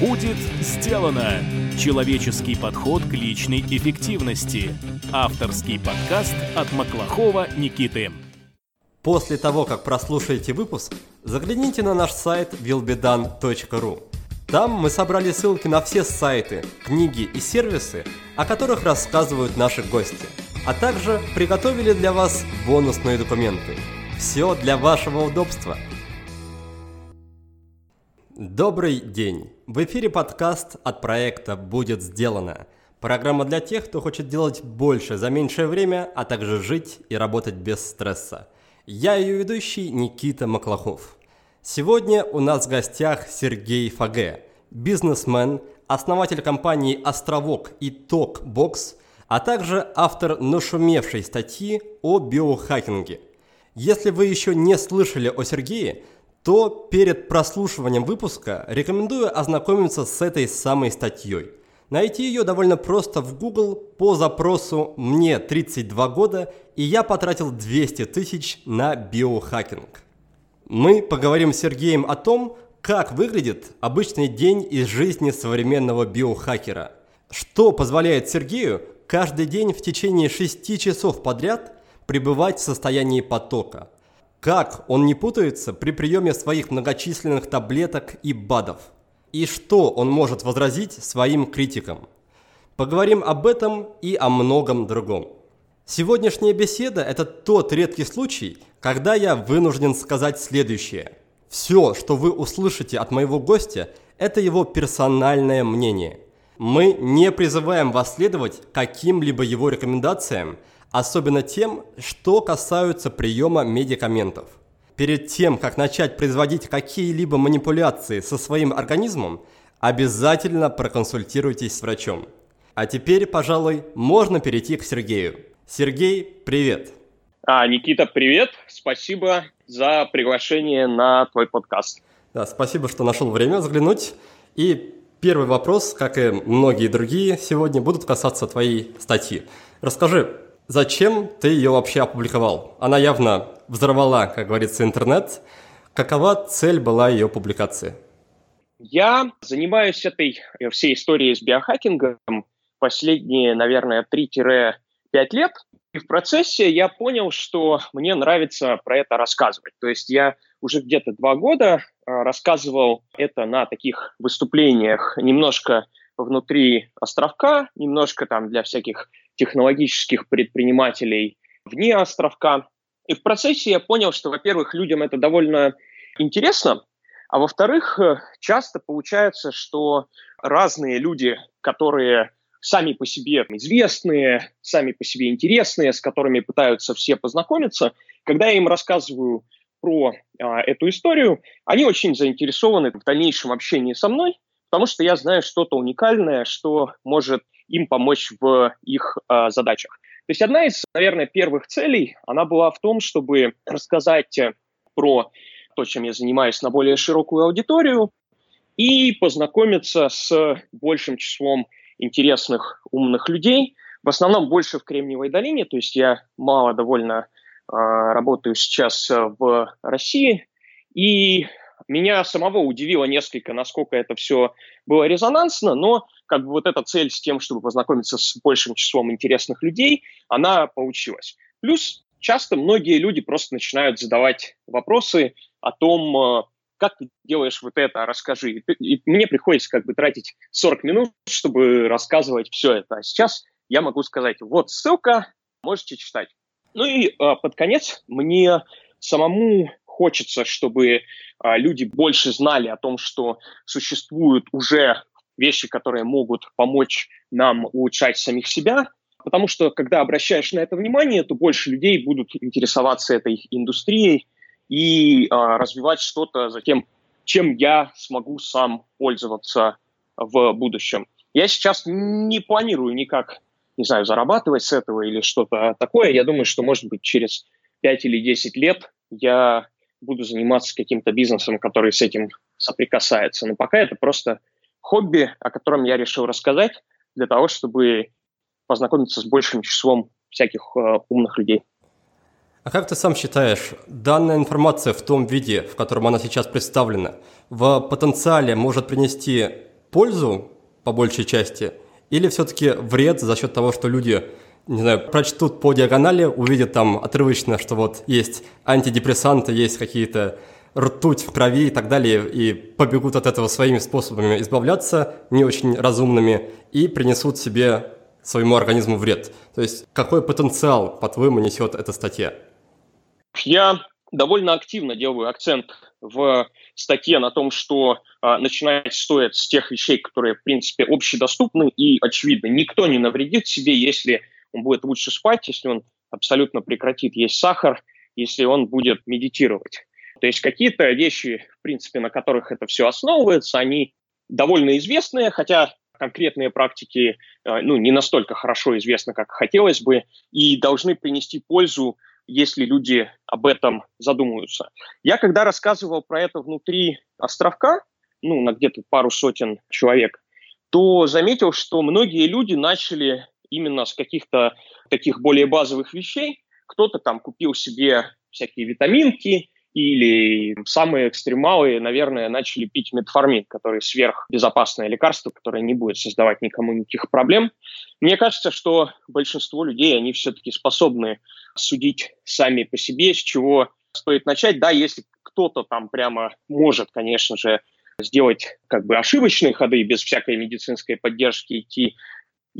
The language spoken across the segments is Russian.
Будет сделано! Человеческий подход к личной эффективности. Авторский подкаст от Маклахова Никиты. После того, как прослушаете выпуск, загляните на наш сайт willbedone.ru. Там мы собрали ссылки на все сайты, книги и сервисы, о которых рассказывают наши гости, а также приготовили для вас бонусные документы. Все для вашего удобства. Добрый день! В эфире подкаст от проекта «Будет сделано». Программа для тех, кто хочет делать больше за меньшее время, а также жить и работать без стресса. Я ее ведущий Никита Маклахов. Сегодня у нас в гостях Сергей Фаге, бизнесмен, основатель компании «Островок» и «TokBox», а также автор нашумевшей статьи о биохакинге. Если вы еще не слышали о Сергее, то перед прослушиванием выпуска рекомендую ознакомиться с этой самой статьей. Найти ее довольно просто в Google по запросу «Мне 32 года» и я потратил 200 тысяч на биохакинг. Мы поговорим с Сергеем о том, как выглядит обычный день из жизни современного биохакера. Что позволяет Сергею каждый день в течение 6 часов подряд пребывать в состоянии потока – как он не путается при приеме своих многочисленных таблеток и БАДов? И что он может возразить своим критикам? Поговорим об этом и о многом другом. Сегодняшняя беседа – это тот редкий случай, когда я вынужден сказать следующее. Все, что вы услышите от моего гостя, это его персональное мнение. Мы не призываем вас следовать каким-либо его рекомендациям – особенно тем, что касаются приема медикаментов. Перед тем, как начать производить какие-либо манипуляции со своим организмом, обязательно проконсультируйтесь с врачом. А теперь, пожалуй, можно перейти к Сергею. Сергей, привет. А, Никита, привет. Спасибо за приглашение на твой подкаст. Да, спасибо, что нашел время заглянуть. И первый вопрос, как и многие другие сегодня, будут касаться твоей статьи. Расскажи, Зачем ты ее вообще опубликовал? Она явно взорвала, как говорится, интернет. Какова цель была ее публикации? Я занимаюсь этой э, всей историей с биохакингом последние, наверное, 3-5 лет. И в процессе я понял, что мне нравится про это рассказывать. То есть я уже где-то два года э, рассказывал это на таких выступлениях немножко внутри островка, немножко там для всяких технологических предпринимателей вне островка. И в процессе я понял, что, во-первых, людям это довольно интересно, а во-вторых, э, часто получается, что разные люди, которые сами по себе известные, сами по себе интересные, с которыми пытаются все познакомиться, когда я им рассказываю про а, эту историю, они очень заинтересованы в дальнейшем общении со мной, потому что я знаю что-то уникальное, что может им помочь в их э, задачах. То есть одна из, наверное, первых целей, она была в том, чтобы рассказать э, про то, чем я занимаюсь, на более широкую аудиторию и познакомиться с большим числом интересных, умных людей, в основном больше в Кремниевой долине, то есть я мало довольно э, работаю сейчас э, в России, и меня самого удивило несколько, насколько это все было резонансно, но как бы вот эта цель с тем, чтобы познакомиться с большим числом интересных людей, она получилась. Плюс часто многие люди просто начинают задавать вопросы о том, э, как ты делаешь вот это, расскажи. И мне приходится как бы тратить 40 минут, чтобы рассказывать все это. А сейчас я могу сказать, вот ссылка, можете читать. Ну и э, под конец мне самому хочется, чтобы а, люди больше знали о том, что существуют уже вещи, которые могут помочь нам улучшать самих себя, потому что когда обращаешь на это внимание, то больше людей будут интересоваться этой индустрией и а, развивать что-то за тем, чем я смогу сам пользоваться в будущем. Я сейчас не планирую никак, не знаю, зарабатывать с этого или что-то такое. Я думаю, что, может быть, через 5 или 10 лет я буду заниматься каким-то бизнесом, который с этим соприкасается. Но пока это просто хобби, о котором я решил рассказать для того, чтобы познакомиться с большим числом всяких э, умных людей. А как ты сам считаешь, данная информация в том виде, в котором она сейчас представлена, в потенциале может принести пользу по большей части, или все-таки вред за счет того, что люди не знаю, прочтут по диагонали, увидят там отрывочно, что вот есть антидепрессанты, есть какие-то ртуть в крови и так далее, и побегут от этого своими способами избавляться, не очень разумными, и принесут себе своему организму вред. То есть какой потенциал, по-твоему, несет эта статья? Я довольно активно делаю акцент в статье на том, что э, начинать стоит с тех вещей, которые, в принципе, общедоступны и очевидны. Никто не навредит себе, если он будет лучше спать, если он абсолютно прекратит есть сахар, если он будет медитировать. То есть какие-то вещи, в принципе, на которых это все основывается, они довольно известные, хотя конкретные практики э, ну, не настолько хорошо известны, как хотелось бы, и должны принести пользу, если люди об этом задумаются. Я когда рассказывал про это внутри островка, ну, на где-то пару сотен человек, то заметил, что многие люди начали именно с каких-то таких более базовых вещей. Кто-то там купил себе всякие витаминки, или самые экстремалы, наверное, начали пить метформин, который сверхбезопасное лекарство, которое не будет создавать никому никаких проблем. Мне кажется, что большинство людей, они все-таки способны судить сами по себе, с чего стоит начать. Да, если кто-то там прямо может, конечно же, сделать как бы ошибочные ходы без всякой медицинской поддержки идти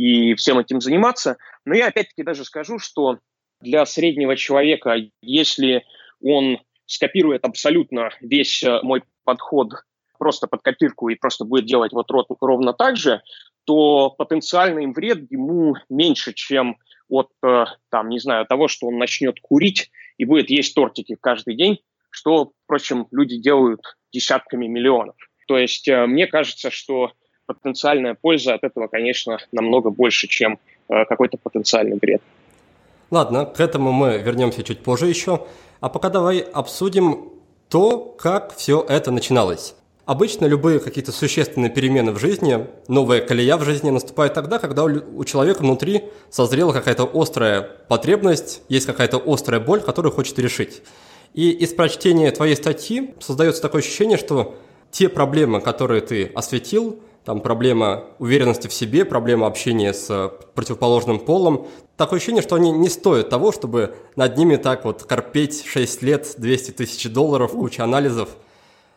и всем этим заниматься. Но я опять-таки даже скажу, что для среднего человека, если он скопирует абсолютно весь э, мой подход просто под копирку и просто будет делать вот ровно так же, то потенциальный вред ему меньше, чем от, э, там, не знаю, того, что он начнет курить и будет есть тортики каждый день, что, впрочем, люди делают десятками миллионов. То есть э, мне кажется, что потенциальная польза от этого, конечно, намного больше, чем какой-то потенциальный вред. Ладно, к этому мы вернемся чуть позже еще. А пока давай обсудим то, как все это начиналось. Обычно любые какие-то существенные перемены в жизни, новая колея в жизни наступает тогда, когда у человека внутри созрела какая-то острая потребность, есть какая-то острая боль, которую хочет решить. И из прочтения твоей статьи создается такое ощущение, что те проблемы, которые ты осветил, там проблема уверенности в себе, проблема общения с противоположным полом. Такое ощущение, что они не стоят того, чтобы над ними так вот корпеть 6 лет, 200 тысяч долларов, куча анализов.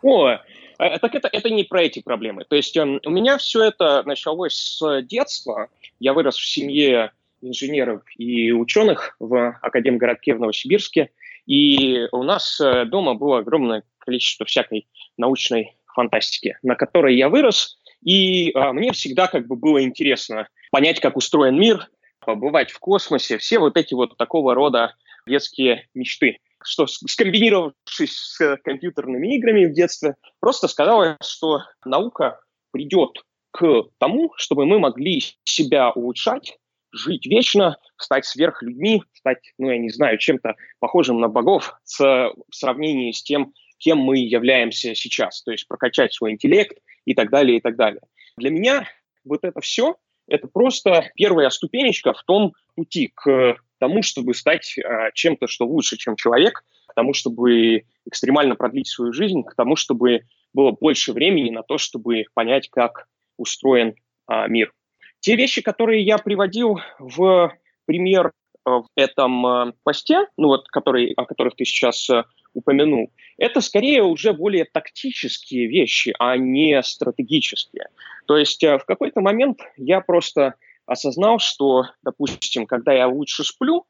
О, э, так это, это не про эти проблемы. То есть э, у меня все это началось с детства. Я вырос в семье инженеров и ученых в Академгородке в Новосибирске. И у нас э, дома было огромное количество всякой научной фантастики, на которой я вырос – и а, мне всегда как бы было интересно понять, как устроен мир, побывать в космосе, все вот эти вот такого рода детские мечты. Что, скомбинировавшись с компьютерными играми в детстве, просто сказала, что наука придет к тому, чтобы мы могли себя улучшать, жить вечно, стать сверхлюдьми, стать, ну, я не знаю, чем-то похожим на богов с, в сравнении с тем, кем мы являемся сейчас. То есть прокачать свой интеллект, и так далее, и так далее. Для меня вот это все – это просто первая ступенечка в том пути к тому, чтобы стать а, чем-то, что лучше, чем человек, к тому, чтобы экстремально продлить свою жизнь, к тому, чтобы было больше времени на то, чтобы понять, как устроен а, мир. Те вещи, которые я приводил в пример а, в этом а, посте, ну вот, который, о которых ты сейчас а, упомянул, это скорее уже более тактические вещи, а не стратегические. То есть э, в какой-то момент я просто осознал, что, допустим, когда я лучше сплю,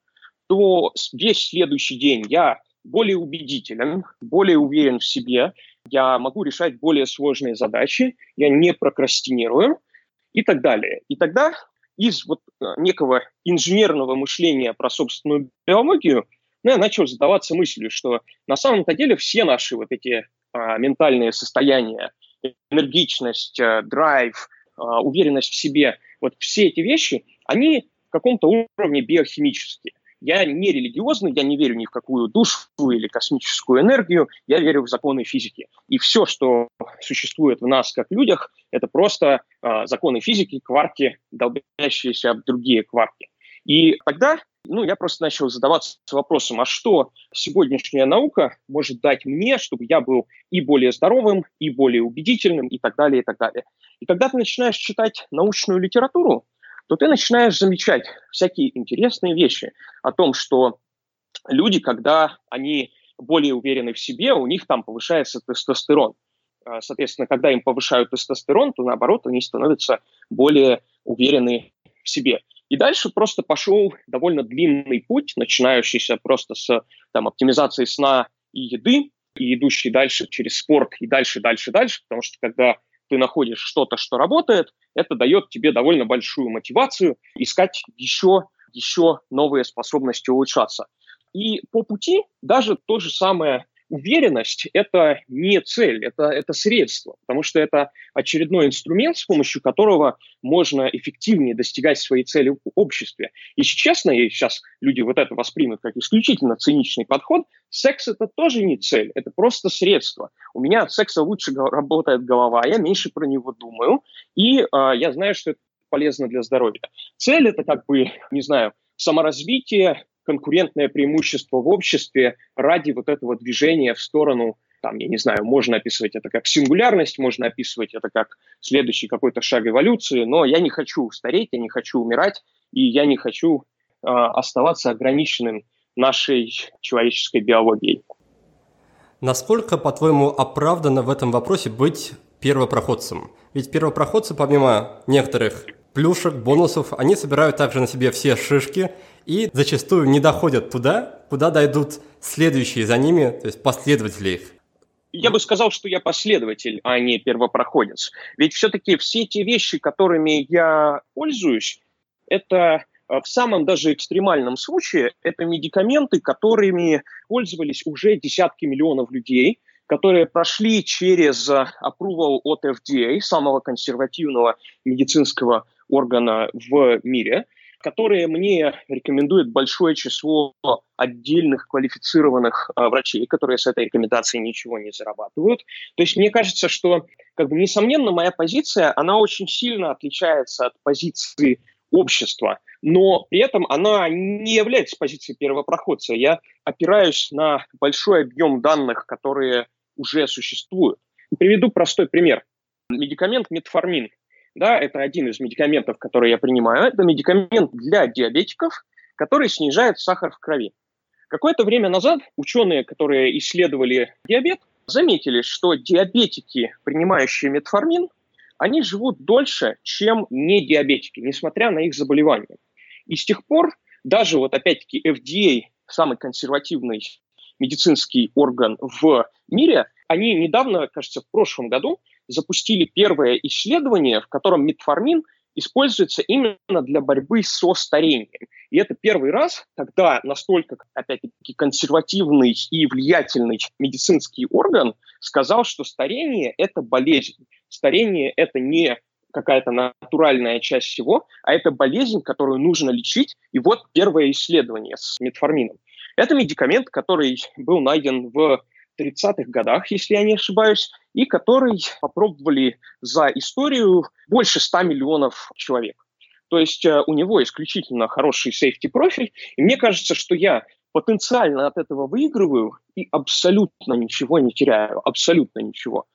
то весь следующий день я более убедителен, более уверен в себе, я могу решать более сложные задачи, я не прокрастинирую и так далее. И тогда из вот э, некого инженерного мышления про собственную биологию ну, я начал задаваться мыслью, что на самом-то деле все наши вот эти а, ментальные состояния, энергичность, а, драйв, а, уверенность в себе, вот все эти вещи, они в каком-то уровне биохимические. Я не религиозный, я не верю ни в какую душу или космическую энергию, я верю в законы физики. И все, что существует в нас как людях, это просто э, законы физики, кварки, долбящиеся об другие кварки. И тогда ну, я просто начал задаваться вопросом, а что сегодняшняя наука может дать мне, чтобы я был и более здоровым, и более убедительным, и так далее, и так далее. И когда ты начинаешь читать научную литературу, то ты начинаешь замечать всякие интересные вещи о том, что люди, когда они более уверены в себе, у них там повышается тестостерон. А, соответственно, когда им повышают тестостерон, то наоборот, они становятся более уверены в себе. И дальше просто пошел довольно длинный путь, начинающийся просто с там, оптимизации сна и еды, и идущий дальше через спорт, и дальше, дальше, дальше, потому что когда ты находишь что-то, что работает, это дает тебе довольно большую мотивацию искать еще, еще новые способности улучшаться. И по пути даже то же самое уверенность – это не цель, это, это средство, потому что это очередной инструмент, с помощью которого можно эффективнее достигать своей цели в обществе. Если честно, и сейчас люди вот это воспримут как исключительно циничный подход, секс – это тоже не цель, это просто средство. У меня от секса лучше работает голова, я меньше про него думаю, и э, я знаю, что это полезно для здоровья. Цель – это как бы, не знаю, саморазвитие, конкурентное преимущество в обществе ради вот этого движения в сторону, там, я не знаю, можно описывать это как сингулярность, можно описывать это как следующий какой-то шаг эволюции, но я не хочу стареть, я не хочу умирать, и я не хочу э, оставаться ограниченным нашей человеческой биологией. Насколько, по-твоему, оправдано в этом вопросе быть первопроходцем? Ведь первопроходцы, помимо некоторых плюшек, бонусов, они собирают также на себе все шишки и зачастую не доходят туда, куда дойдут следующие за ними, то есть последователи их. Я бы сказал, что я последователь, а не первопроходец. Ведь все-таки все те вещи, которыми я пользуюсь, это э, в самом даже экстремальном случае, это медикаменты, которыми пользовались уже десятки миллионов людей, которые прошли через approval от FDA, самого консервативного медицинского органа в мире, которые мне рекомендует большое число отдельных квалифицированных э, врачей, которые с этой рекомендацией ничего не зарабатывают. То есть мне кажется, что, как бы, несомненно, моя позиция, она очень сильно отличается от позиции общества, но при этом она не является позицией первопроходца. Я опираюсь на большой объем данных, которые уже существуют. Приведу простой пример. Медикамент метформин да, это один из медикаментов, который я принимаю. Это медикамент для диабетиков, который снижает сахар в крови. Какое-то время назад ученые, которые исследовали диабет, заметили, что диабетики, принимающие метформин, они живут дольше, чем не диабетики, несмотря на их заболевания. И с тех пор даже вот опять-таки FDA, самый консервативный медицинский орган в мире, они недавно, кажется, в прошлом году запустили первое исследование, в котором метформин используется именно для борьбы со старением. И это первый раз, когда настолько, опять-таки, консервативный и влиятельный медицинский орган сказал, что старение – это болезнь. Старение – это не какая-то натуральная часть всего, а это болезнь, которую нужно лечить. И вот первое исследование с метформином. Это медикамент, который был найден в 30-х годах, если я не ошибаюсь, и который попробовали за историю больше 100 миллионов человек. То есть э, у него исключительно хороший сейфти профиль, и мне кажется, что я потенциально от этого выигрываю и абсолютно ничего не теряю, абсолютно ничего.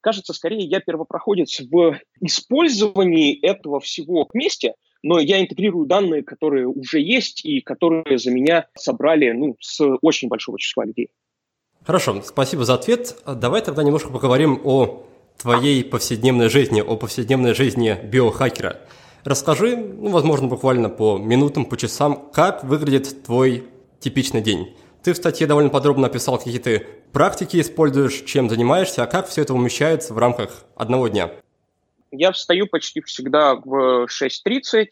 Кажется, скорее я первопроходец в использовании этого всего вместе, но я интегрирую данные, которые уже есть и которые за меня собрали ну, с очень большого числа людей. Хорошо, спасибо за ответ. Давай тогда немножко поговорим о твоей повседневной жизни, о повседневной жизни биохакера. Расскажи, ну, возможно, буквально по минутам, по часам, как выглядит твой типичный день. Ты в статье довольно подробно описал, какие ты практики используешь, чем занимаешься, а как все это умещается в рамках одного дня. Я встаю почти всегда в 6.30.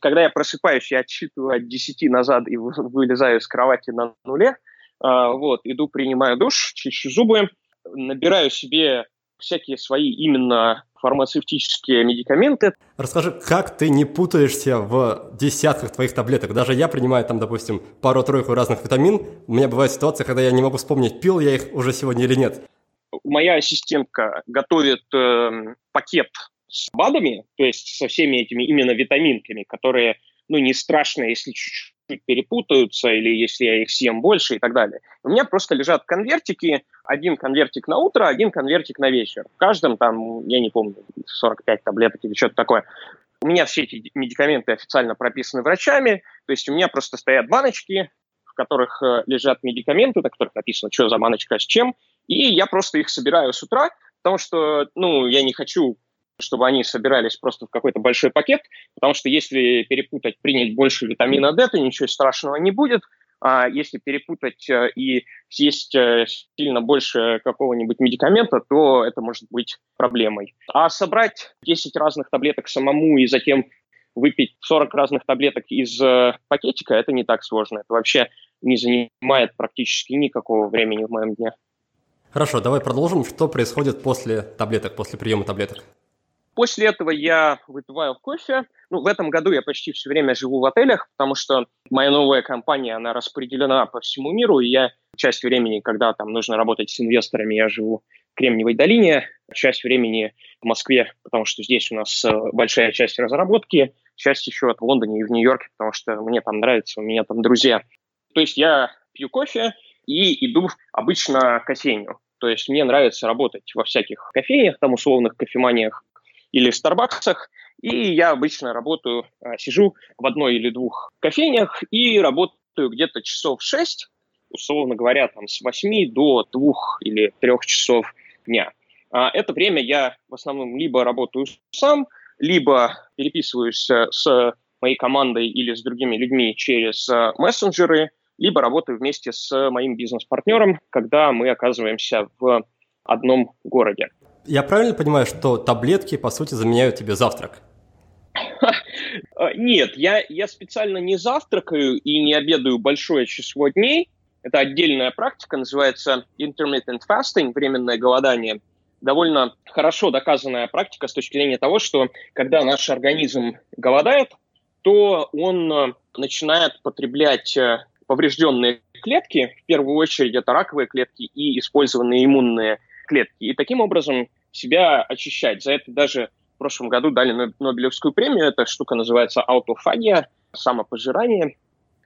Когда я просыпаюсь, я отсчитываю от 10 назад и вылезаю из кровати на нуле – вот, иду, принимаю душ, чищу зубы, набираю себе всякие свои именно фармацевтические медикаменты. Расскажи, как ты не путаешься в десятках твоих таблеток? Даже я принимаю там, допустим, пару-тройку разных витамин. У меня бывает ситуация, когда я не могу вспомнить, пил я их уже сегодня или нет. Моя ассистентка готовит э, пакет с БАДами, то есть со всеми этими именно витаминками, которые, ну, не страшно, если чуть-чуть перепутаются, или если я их съем больше и так далее. У меня просто лежат конвертики, один конвертик на утро, один конвертик на вечер. В каждом там, я не помню, 45 таблеток или что-то такое. У меня все эти медикаменты официально прописаны врачами, то есть у меня просто стоят баночки, в которых э, лежат медикаменты, на которых написано, что за баночка с чем, и я просто их собираю с утра, потому что, ну, я не хочу чтобы они собирались просто в какой-то большой пакет, потому что если перепутать, принять больше витамина D, то ничего страшного не будет. А если перепутать э, и съесть э, сильно больше какого-нибудь медикамента, то это может быть проблемой. А собрать 10 разных таблеток самому и затем выпить 40 разных таблеток из э, пакетика, это не так сложно. Это вообще не занимает практически никакого времени в моем дне. Хорошо, давай продолжим. Что происходит после таблеток, после приема таблеток? После этого я выпиваю кофе. Ну, в этом году я почти все время живу в отелях, потому что моя новая компания, она распределена по всему миру, и я часть времени, когда там нужно работать с инвесторами, я живу в Кремниевой долине, часть времени в Москве, потому что здесь у нас э, большая часть разработки, часть еще в Лондоне и в Нью-Йорке, потому что мне там нравится, у меня там друзья. То есть я пью кофе и иду обычно к кофейню. То есть мне нравится работать во всяких кофейнях, там условных кофеманиях, или в Старбаксах, и я обычно работаю, а, сижу в одной или двух кофейнях и работаю где-то часов 6, условно говоря, там с 8 до 2 или 3 часов дня. А, это время я в основном либо работаю сам, либо переписываюсь э, с моей командой или с другими людьми через э, мессенджеры, либо работаю вместе с моим бизнес-партнером, когда мы оказываемся в одном городе. Я правильно понимаю, что таблетки, по сути, заменяют тебе завтрак? Нет, я, я специально не завтракаю и не обедаю большое число дней. Это отдельная практика, называется intermittent fasting, временное голодание. Довольно хорошо доказанная практика с точки зрения того, что когда наш организм голодает, то он э, начинает потреблять э, поврежденные клетки, в первую очередь это раковые клетки и использованные иммунные клетки. И таким образом себя очищать. За это даже в прошлом году дали Нобелевскую премию. Эта штука называется аутофагия, самопожирание.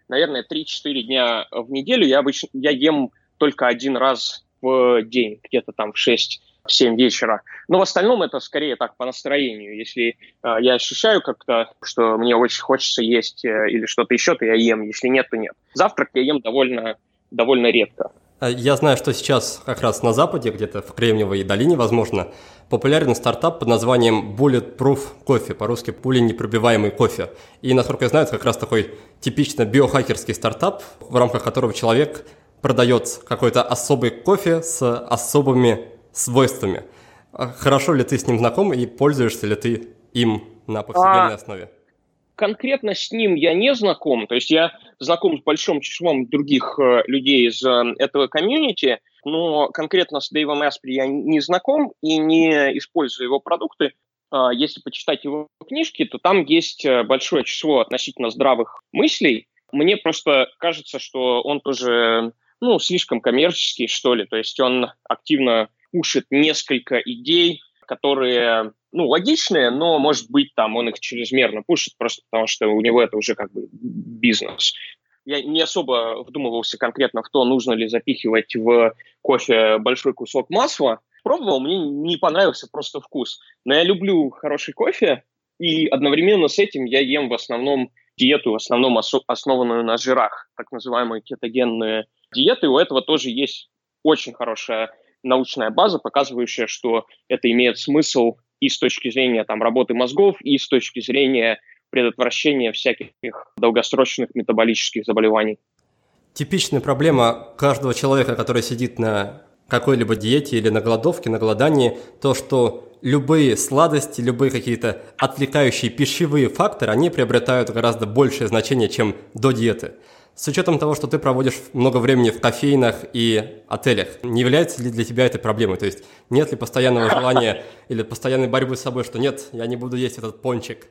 Наверное, 3-4 дня в неделю я обычно я ем только один раз в день, где-то там в 6 в 7 вечера. Но в остальном это скорее так по настроению. Если э, я ощущаю как-то, что мне очень хочется есть э, или что-то еще, то я ем. Если нет, то нет. Завтрак я ем довольно, довольно редко. Э, я знаю, что сейчас как раз на Западе, где-то в Кремниевой долине, возможно, популярен стартап под названием Bulletproof кофе, по-русски пуленепробиваемый кофе. И, насколько я знаю, это как раз такой типично биохакерский стартап, в рамках которого человек продает какой-то особый кофе с особыми свойствами. А хорошо ли ты с ним знаком и пользуешься ли ты им на повседневной а, основе? конкретно с ним я не знаком, то есть я знаком с большим числом других э, людей из э, этого комьюнити, но конкретно с Дэйвом Эспри я не знаком и не использую его продукты. Э, если почитать его книжки, то там есть э, большое число относительно здравых мыслей. Мне просто кажется, что он тоже ну, слишком коммерческий, что ли. То есть он активно пушит несколько идей, которые ну, логичные, но, может быть, там он их чрезмерно пушит, просто потому что у него это уже как бы бизнес. Я не особо вдумывался конкретно в то, нужно ли запихивать в кофе большой кусок масла. Пробовал, мне не понравился просто вкус. Но я люблю хороший кофе, и одновременно с этим я ем в основном диету, в основном основанную на жирах, так называемые кетогенные диеты. У этого тоже есть очень хорошая научная база, показывающая, что это имеет смысл и с точки зрения там, работы мозгов, и с точки зрения предотвращения всяких долгосрочных метаболических заболеваний. Типичная проблема каждого человека, который сидит на какой-либо диете или на голодовке, на голодании, то, что любые сладости, любые какие-то отвлекающие пищевые факторы, они приобретают гораздо большее значение, чем до диеты. С учетом того, что ты проводишь много времени в кофейнах и отелях, не является ли для тебя это проблемой? То есть нет ли постоянного желания или постоянной борьбы с собой, что нет, я не буду есть этот пончик?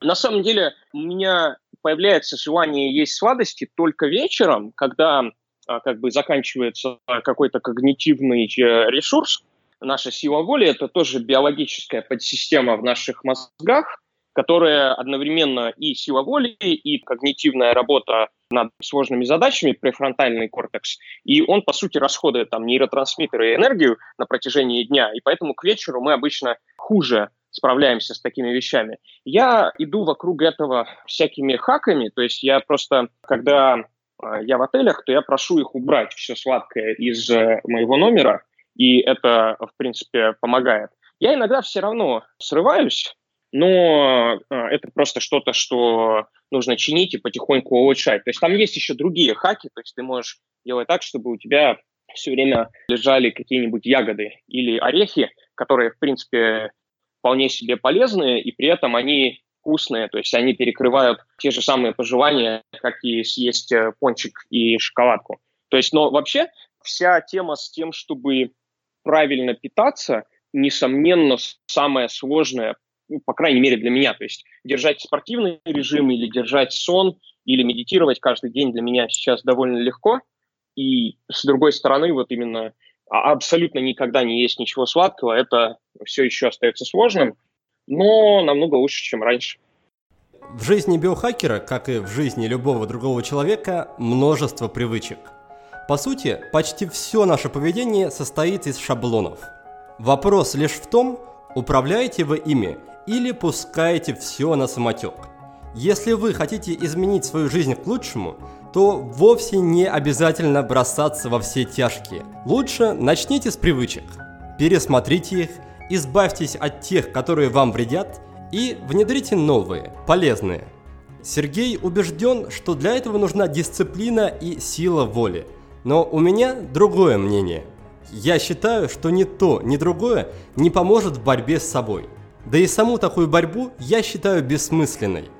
На самом деле у меня появляется желание есть сладости только вечером, когда а, как бы заканчивается какой-то когнитивный э, ресурс. Наша сила воли – это тоже биологическая подсистема в наших мозгах, которая одновременно и сила воли, и когнитивная работа над сложными задачами, префронтальный кортекс, и он, по сути, расходует там нейротрансмиттеры и энергию на протяжении дня, и поэтому к вечеру мы обычно хуже справляемся с такими вещами. Я иду вокруг этого всякими хаками, то есть я просто, когда а, я в отелях, то я прошу их убрать все сладкое из э, моего номера, и это, в принципе, помогает. Я иногда все равно срываюсь, но а, это просто что-то, что нужно чинить и потихоньку улучшать. То есть там есть еще другие хаки, то есть ты можешь делать так, чтобы у тебя все время лежали какие-нибудь ягоды или орехи, которые, в принципе, вполне себе полезные, и при этом они вкусные, то есть они перекрывают те же самые пожелания, как и съесть э, пончик и шоколадку. То есть, но вообще вся тема с тем, чтобы правильно питаться, несомненно, самая сложная, ну, по крайней мере для меня. То есть держать спортивный режим или держать сон, или медитировать каждый день для меня сейчас довольно легко. И с другой стороны, вот именно а, абсолютно никогда не есть ничего сладкого, это все еще остается сложным, но намного лучше, чем раньше. В жизни биохакера, как и в жизни любого другого человека, множество привычек. По сути, почти все наше поведение состоит из шаблонов. Вопрос лишь в том, управляете вы ими или пускаете все на самотек. Если вы хотите изменить свою жизнь к лучшему, то вовсе не обязательно бросаться во все тяжкие. Лучше начните с привычек, пересмотрите их, избавьтесь от тех, которые вам вредят, и внедрите новые, полезные. Сергей убежден, что для этого нужна дисциплина и сила воли. Но у меня другое мнение. Я считаю, что ни то, ни другое не поможет в борьбе с собой. Да и саму такую борьбу я считаю бессмысленной.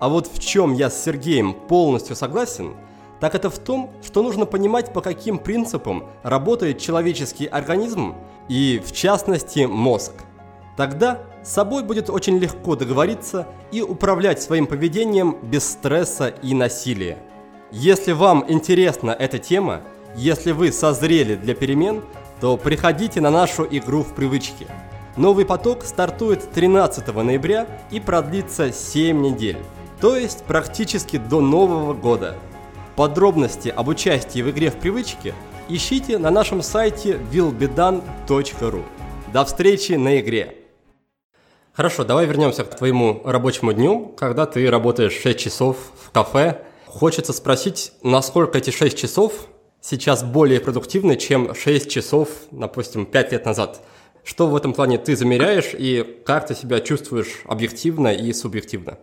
А вот в чем я с Сергеем полностью согласен, так это в том, что нужно понимать, по каким принципам работает человеческий организм и, в частности, мозг. Тогда с собой будет очень легко договориться и управлять своим поведением без стресса и насилия. Если вам интересна эта тема, если вы созрели для перемен, то приходите на нашу игру в привычки. Новый поток стартует 13 ноября и продлится 7 недель, то есть практически до Нового года. Подробности об участии в игре в привычки ищите на нашем сайте willbedan.ru. До встречи на игре! Хорошо, давай вернемся к твоему рабочему дню, когда ты работаешь 6 часов в кафе. Хочется спросить, насколько эти 6 часов сейчас более продуктивны, чем 6 часов, допустим, 5 лет назад. Что в этом плане ты замеряешь и как ты себя чувствуешь объективно и субъективно?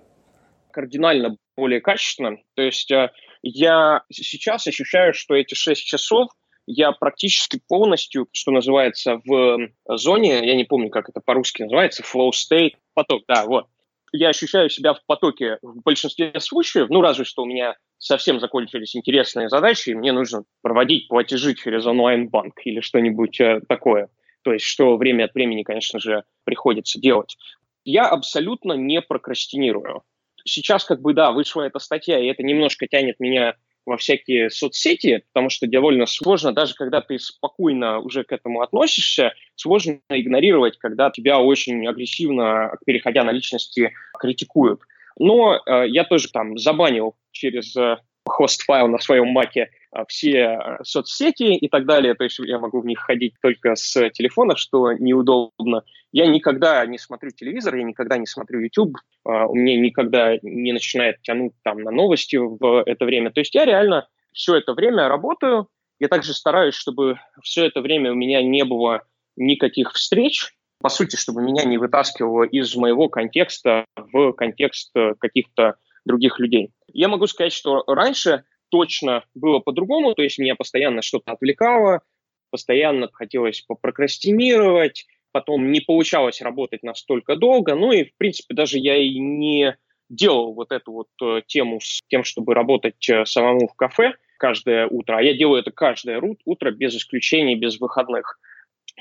Кардинально более качественно. То есть э, я сейчас ощущаю, что эти 6 часов – я практически полностью, что называется, в зоне, я не помню, как это по-русски называется, flow state, поток, да, вот. Я ощущаю себя в потоке в большинстве случаев, ну, разве что у меня совсем закончились интересные задачи, и мне нужно проводить платежи через онлайн-банк или что-нибудь э, такое. То есть, что время от времени, конечно же, приходится делать. Я абсолютно не прокрастинирую. Сейчас, как бы, да, вышла эта статья, и это немножко тянет меня во всякие соцсети, потому что довольно сложно, даже когда ты спокойно уже к этому относишься, сложно игнорировать, когда тебя очень агрессивно, переходя на личности, критикуют. Но э, я тоже там забанил через э, хост-файл на своем маке все а, соцсети и так далее, то есть я могу в них ходить только с телефона, что неудобно. Я никогда не смотрю телевизор, я никогда не смотрю YouTube, а, у меня никогда не начинает тянуть там на новости в это время. То есть я реально все это время работаю, я также стараюсь, чтобы все это время у меня не было никаких встреч, по сути, чтобы меня не вытаскивало из моего контекста в контекст каких-то других людей. Я могу сказать, что раньше точно было по-другому, то есть меня постоянно что-то отвлекало, постоянно хотелось попрокрастинировать, потом не получалось работать настолько долго, ну и, в принципе, даже я и не делал вот эту вот э, тему с тем, чтобы работать э, самому в кафе каждое утро, а я делаю это каждое утро без исключений, без выходных.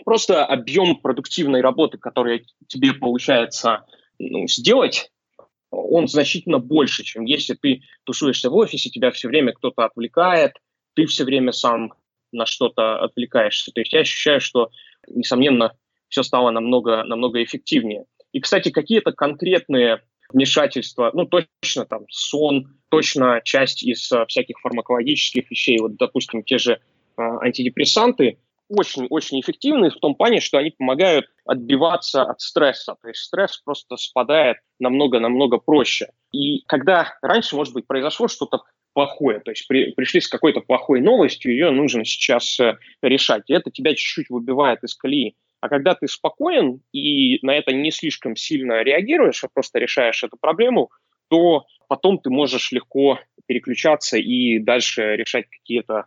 Просто объем продуктивной работы, который тебе получается ну, сделать, он значительно больше, чем если ты тусуешься в офисе, тебя все время кто-то отвлекает, ты все время сам на что-то отвлекаешься. То есть я ощущаю, что, несомненно, все стало намного, намного эффективнее. И, кстати, какие-то конкретные вмешательство, ну, точно там сон, точно часть из а, всяких фармакологических вещей, вот, допустим, те же а, антидепрессанты, очень-очень эффективны в том плане, что они помогают отбиваться от стресса. То есть стресс просто спадает намного-намного проще. И когда раньше, может быть, произошло что-то плохое, то есть при, пришли с какой-то плохой новостью, ее нужно сейчас э, решать. И это тебя чуть-чуть выбивает из колеи. А когда ты спокоен и на это не слишком сильно реагируешь, а просто решаешь эту проблему, то потом ты можешь легко переключаться и дальше решать какие-то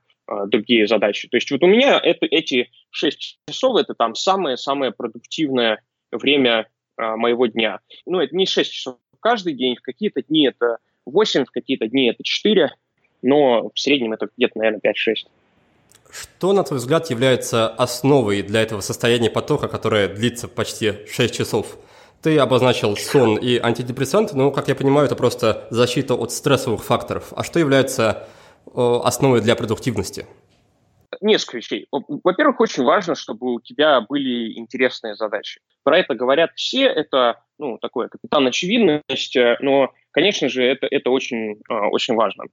другие задачи. То есть вот у меня это, эти 6 часов – это там самое-самое продуктивное время э, моего дня. Ну, это не 6 часов каждый день, в какие-то дни это 8, в какие-то дни это 4, но в среднем это где-то, наверное, 5-6. Что, на твой взгляд, является основой для этого состояния потока, которое длится почти 6 часов? Ты обозначил сон и антидепрессанты, но, как я понимаю, это просто защита от стрессовых факторов. А что является основой для продуктивности? Несколько вещей. Во-первых, очень важно, чтобы у тебя были интересные задачи. Про это говорят все, это ну, такое капитан очевидность, э, но, конечно же, это, это очень, а, очень важно.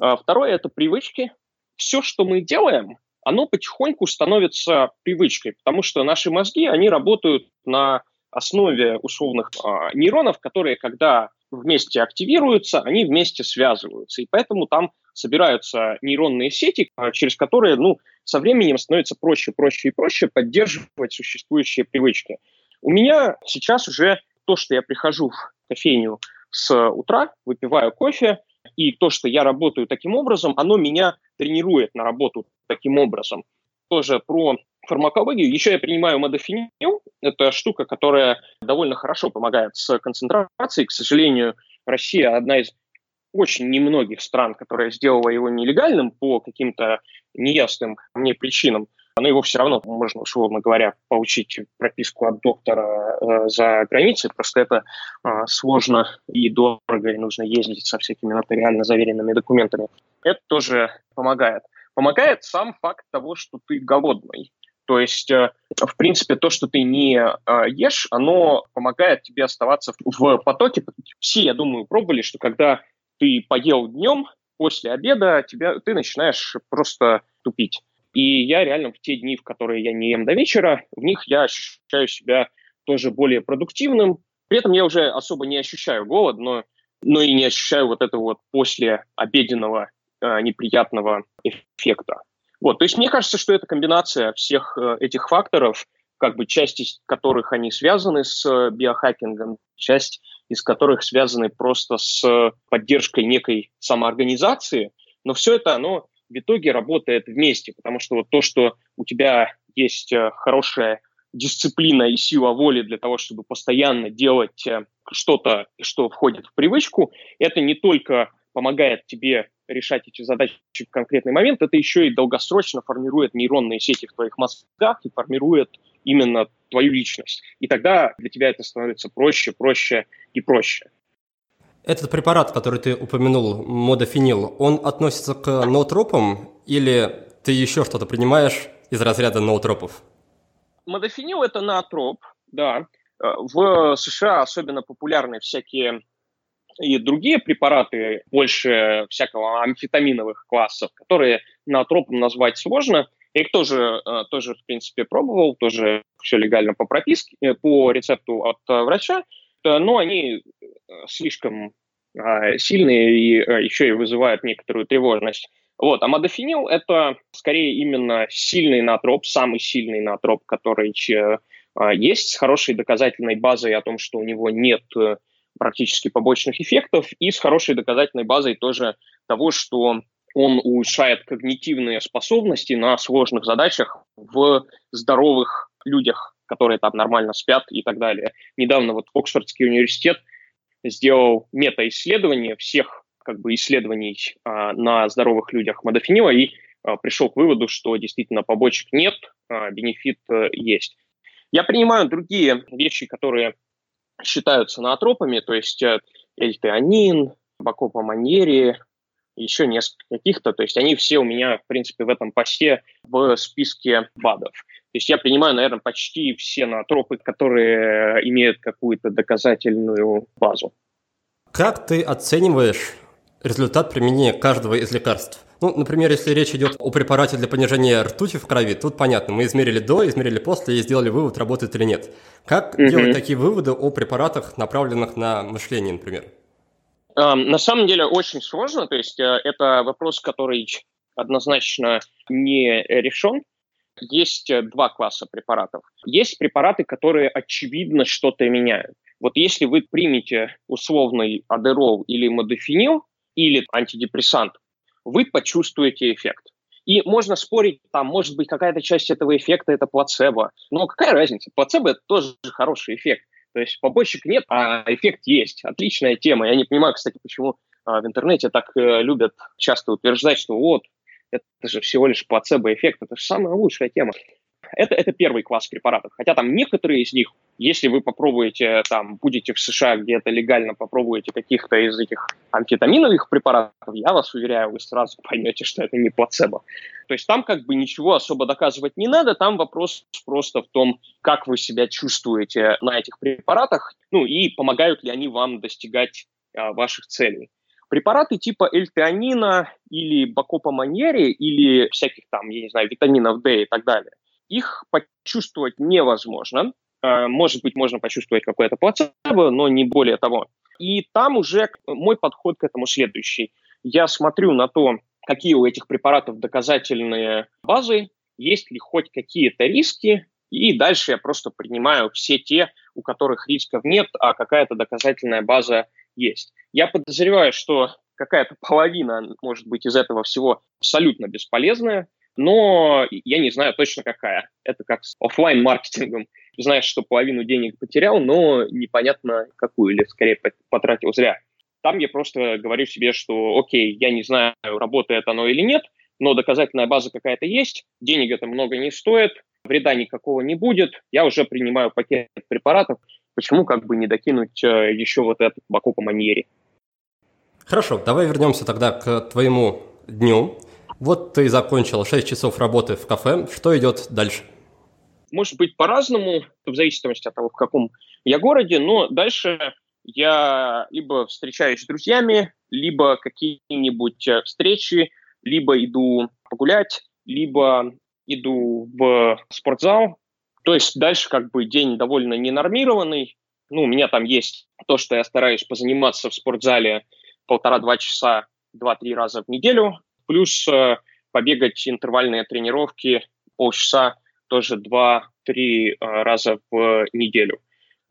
А второе – это привычки. Все, что мы делаем, оно потихоньку становится привычкой, потому что наши мозги, они работают на основе условных а, нейронов, которые, когда вместе активируются, они вместе связываются. И поэтому там собираются нейронные сети, а, через которые ну, со временем становится проще, проще и проще поддерживать существующие привычки. У меня сейчас уже то, что я прихожу в кофейню с утра, выпиваю кофе, и то, что я работаю таким образом, оно меня тренирует на работу таким образом. Тоже про фармакологию. Еще я принимаю модофинил. Это штука, которая довольно хорошо помогает с концентрацией. К сожалению, Россия одна из очень немногих стран, которая сделала его нелегальным по каким-то неясным мне причинам но его все равно можно, условно говоря, получить прописку от доктора э, за границей, просто это э, сложно и дорого, и нужно ездить со всякими нотариально заверенными документами. Это тоже помогает. Помогает сам факт того, что ты голодный. То есть, э, в принципе, то, что ты не э, ешь, оно помогает тебе оставаться в, в потоке. Все, я думаю, пробовали, что когда ты поел днем, после обеда тебя, ты начинаешь просто тупить. И я реально в те дни, в которые я не ем до вечера, в них я ощущаю себя тоже более продуктивным. При этом я уже особо не ощущаю голод, но, но и не ощущаю вот этого вот после обеденного э, неприятного эффекта. Вот, то есть мне кажется, что это комбинация всех э, этих факторов, как бы часть из которых они связаны с э, биохакингом, часть из которых связаны просто с поддержкой некой самоорганизации, но все это оно в итоге работает вместе, потому что вот то, что у тебя есть э, хорошая дисциплина и сила воли для того, чтобы постоянно делать э, что-то, что входит в привычку, это не только помогает тебе решать эти задачи в конкретный момент, это еще и долгосрочно формирует нейронные сети в твоих мозгах и формирует именно твою личность. И тогда для тебя это становится проще, проще и проще. Этот препарат, который ты упомянул, модофенил, он относится к ноутропам или ты еще что-то принимаешь из разряда ноутропов? Модофенил – это ноотроп, да. Э, в США особенно популярны всякие и другие препараты, больше всякого амфетаминовых классов, которые ноотропом назвать сложно. Я их тоже, э, тоже, в принципе, пробовал, тоже все легально по прописке, э, по рецепту от врача но они э, слишком сильные и э, еще и вызывают некоторую тревожность. Вот. А модофенил – это скорее именно сильный натроп, самый сильный натроп, который есть, с хорошей доказательной базой о том, что у него нет э, практически побочных эффектов, и с хорошей доказательной базой тоже того, что он улучшает когнитивные способности на сложных задачах в здоровых людях которые там нормально спят и так далее. Недавно вот Оксфордский университет сделал мета-исследование всех как бы исследований а, на здоровых людях модофенила и а, пришел к выводу, что действительно побочек нет, а, бенефит а, есть. Я принимаю другие вещи, которые считаются наотропами, то есть э, эльтеонин, бакопоманьери, еще несколько каких-то, то есть они все у меня, в принципе, в этом посте в списке БАДов. есть я принимаю, наверное, почти все натропы, которые имеют какую-то доказательную базу. Как ты оцениваешь результат применения каждого из лекарств? Ну, например, если речь идет о препарате для понижения ртути в крови, тут понятно, мы измерили до, измерили после и сделали вывод, работает или нет. Как mm-hmm. делать такие выводы о препаратах, направленных на мышление, например? На самом деле очень сложно, то есть э, это вопрос, который однозначно не решен. Есть э, два класса препаратов. Есть препараты, которые очевидно что-то меняют. Вот если вы примете условный адерол или модофенил, или антидепрессант, вы почувствуете эффект. И можно спорить, там, может быть, какая-то часть этого эффекта – это плацебо. Но какая разница? Плацебо – это тоже хороший эффект. То есть побочек нет, а эффект есть. Отличная тема. Я не понимаю, кстати, почему а, в интернете так э, любят часто утверждать, что вот, это же всего лишь плацебо-эффект, это же самая лучшая тема. Это, это первый класс препаратов. Хотя там некоторые из них, если вы попробуете, там, будете в США где-то легально попробуете каких-то из этих амфетаминовых препаратов, я вас уверяю, вы сразу поймете, что это не плацебо. То есть там как бы ничего особо доказывать не надо, там вопрос просто в том, как вы себя чувствуете на этих препаратах, ну и помогают ли они вам достигать а, ваших целей. Препараты типа эльтеонина или бакопаманьери или всяких там, я не знаю, витаминов D и так далее, их почувствовать невозможно. Э, может быть, можно почувствовать какое-то плацебо, но не более того. И там уже мой подход к этому следующий. Я смотрю на то, какие у этих препаратов доказательные базы, есть ли хоть какие-то риски, и дальше я просто принимаю все те, у которых рисков нет, а какая-то доказательная база есть. Я подозреваю, что какая-то половина, может быть, из этого всего абсолютно бесполезная, но я не знаю точно какая. Это как с офлайн маркетингом Знаешь, что половину денег потерял, но непонятно какую, или скорее потратил зря. Там я просто говорю себе, что окей, я не знаю, работает оно или нет, но доказательная база какая-то есть, денег это много не стоит, вреда никакого не будет, я уже принимаю пакет препаратов, почему как бы не докинуть э, еще вот этот баку по манере. Хорошо, давай вернемся тогда к твоему дню. Вот ты закончил 6 часов работы в кафе, что идет дальше? Может быть по-разному, в зависимости от того, в каком я городе, но дальше я либо встречаюсь с друзьями, либо какие-нибудь э, встречи, либо иду погулять, либо иду в спортзал, то есть дальше как бы день довольно ненормированный. Ну, у меня там есть то, что я стараюсь позаниматься в спортзале полтора-два часа, два-три раза в неделю, плюс э, побегать интервальные тренировки полчаса тоже два-три э, раза в неделю.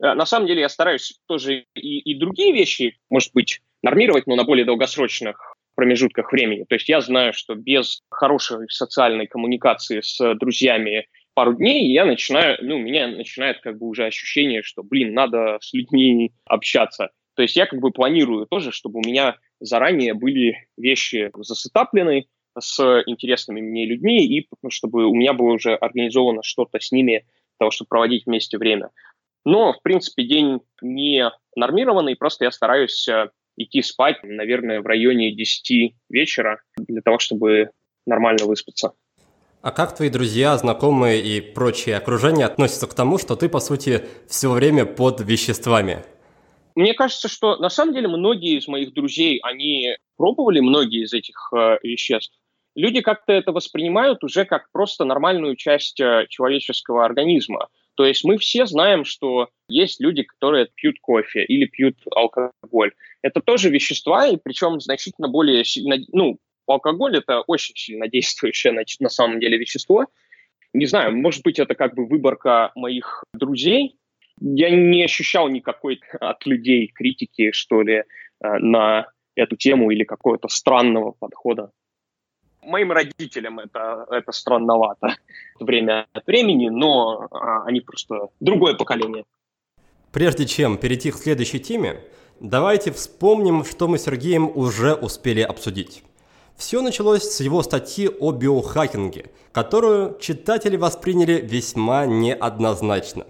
Э, на самом деле я стараюсь тоже и, и другие вещи, может быть, нормировать, но на более долгосрочных промежутках времени. То есть я знаю, что без хорошей социальной коммуникации с друзьями пару дней, я начинаю, ну, у меня начинает как бы уже ощущение, что, блин, надо с людьми общаться. То есть я как бы планирую тоже, чтобы у меня заранее были вещи засетаплены с интересными мне людьми, и чтобы у меня было уже организовано что-то с ними, для того, чтобы проводить вместе время. Но, в принципе, день не нормированный, просто я стараюсь э, идти спать, наверное, в районе 10 вечера, для того, чтобы нормально выспаться. А как твои друзья, знакомые и прочие окружение относятся к тому, что ты, по сути, все время под веществами? Мне кажется, что на самом деле многие из моих друзей, они пробовали многие из этих э, веществ. Люди как-то это воспринимают уже как просто нормальную часть э, человеческого организма. То есть мы все знаем, что есть люди, которые пьют кофе или пьют алкоголь. Это тоже вещества, и причем значительно более сильно, ну, алкоголь это очень сильно действующее на, на самом деле вещество. Не знаю, может быть, это как бы выборка моих друзей. Я не ощущал никакой от людей критики, что ли, э, на эту тему или какого-то странного подхода. Моим родителям это, это странновато время от времени, но а, они просто другое поколение. Прежде чем перейти к следующей теме, давайте вспомним, что мы с Сергеем уже успели обсудить. Все началось с его статьи о биохакинге, которую читатели восприняли весьма неоднозначно.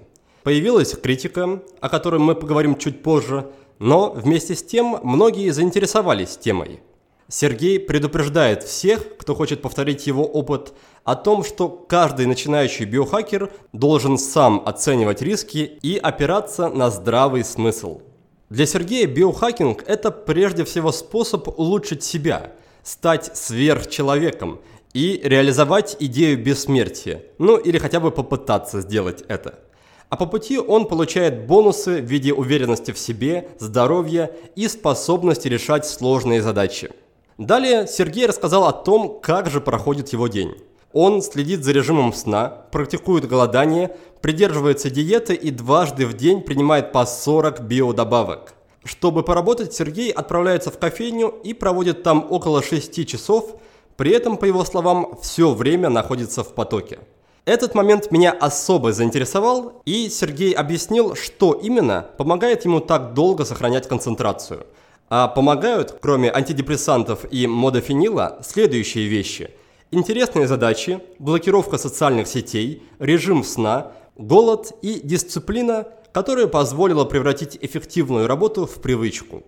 Появилась критика, о которой мы поговорим чуть позже, но вместе с тем многие заинтересовались темой. Сергей предупреждает всех, кто хочет повторить его опыт, о том, что каждый начинающий биохакер должен сам оценивать риски и опираться на здравый смысл. Для Сергея биохакинг – это прежде всего способ улучшить себя, стать сверхчеловеком и реализовать идею бессмертия, ну или хотя бы попытаться сделать это. А по пути он получает бонусы в виде уверенности в себе, здоровья и способности решать сложные задачи. Далее Сергей рассказал о том, как же проходит его день. Он следит за режимом сна, практикует голодание, придерживается диеты и дважды в день принимает по 40 биодобавок. Чтобы поработать, Сергей отправляется в кофейню и проводит там около 6 часов, при этом, по его словам, все время находится в потоке. Этот момент меня особо заинтересовал, и Сергей объяснил, что именно помогает ему так долго сохранять концентрацию. А помогают, кроме антидепрессантов и модофенила, следующие вещи. Интересные задачи, блокировка социальных сетей, режим сна, голод и дисциплина, которая позволила превратить эффективную работу в привычку.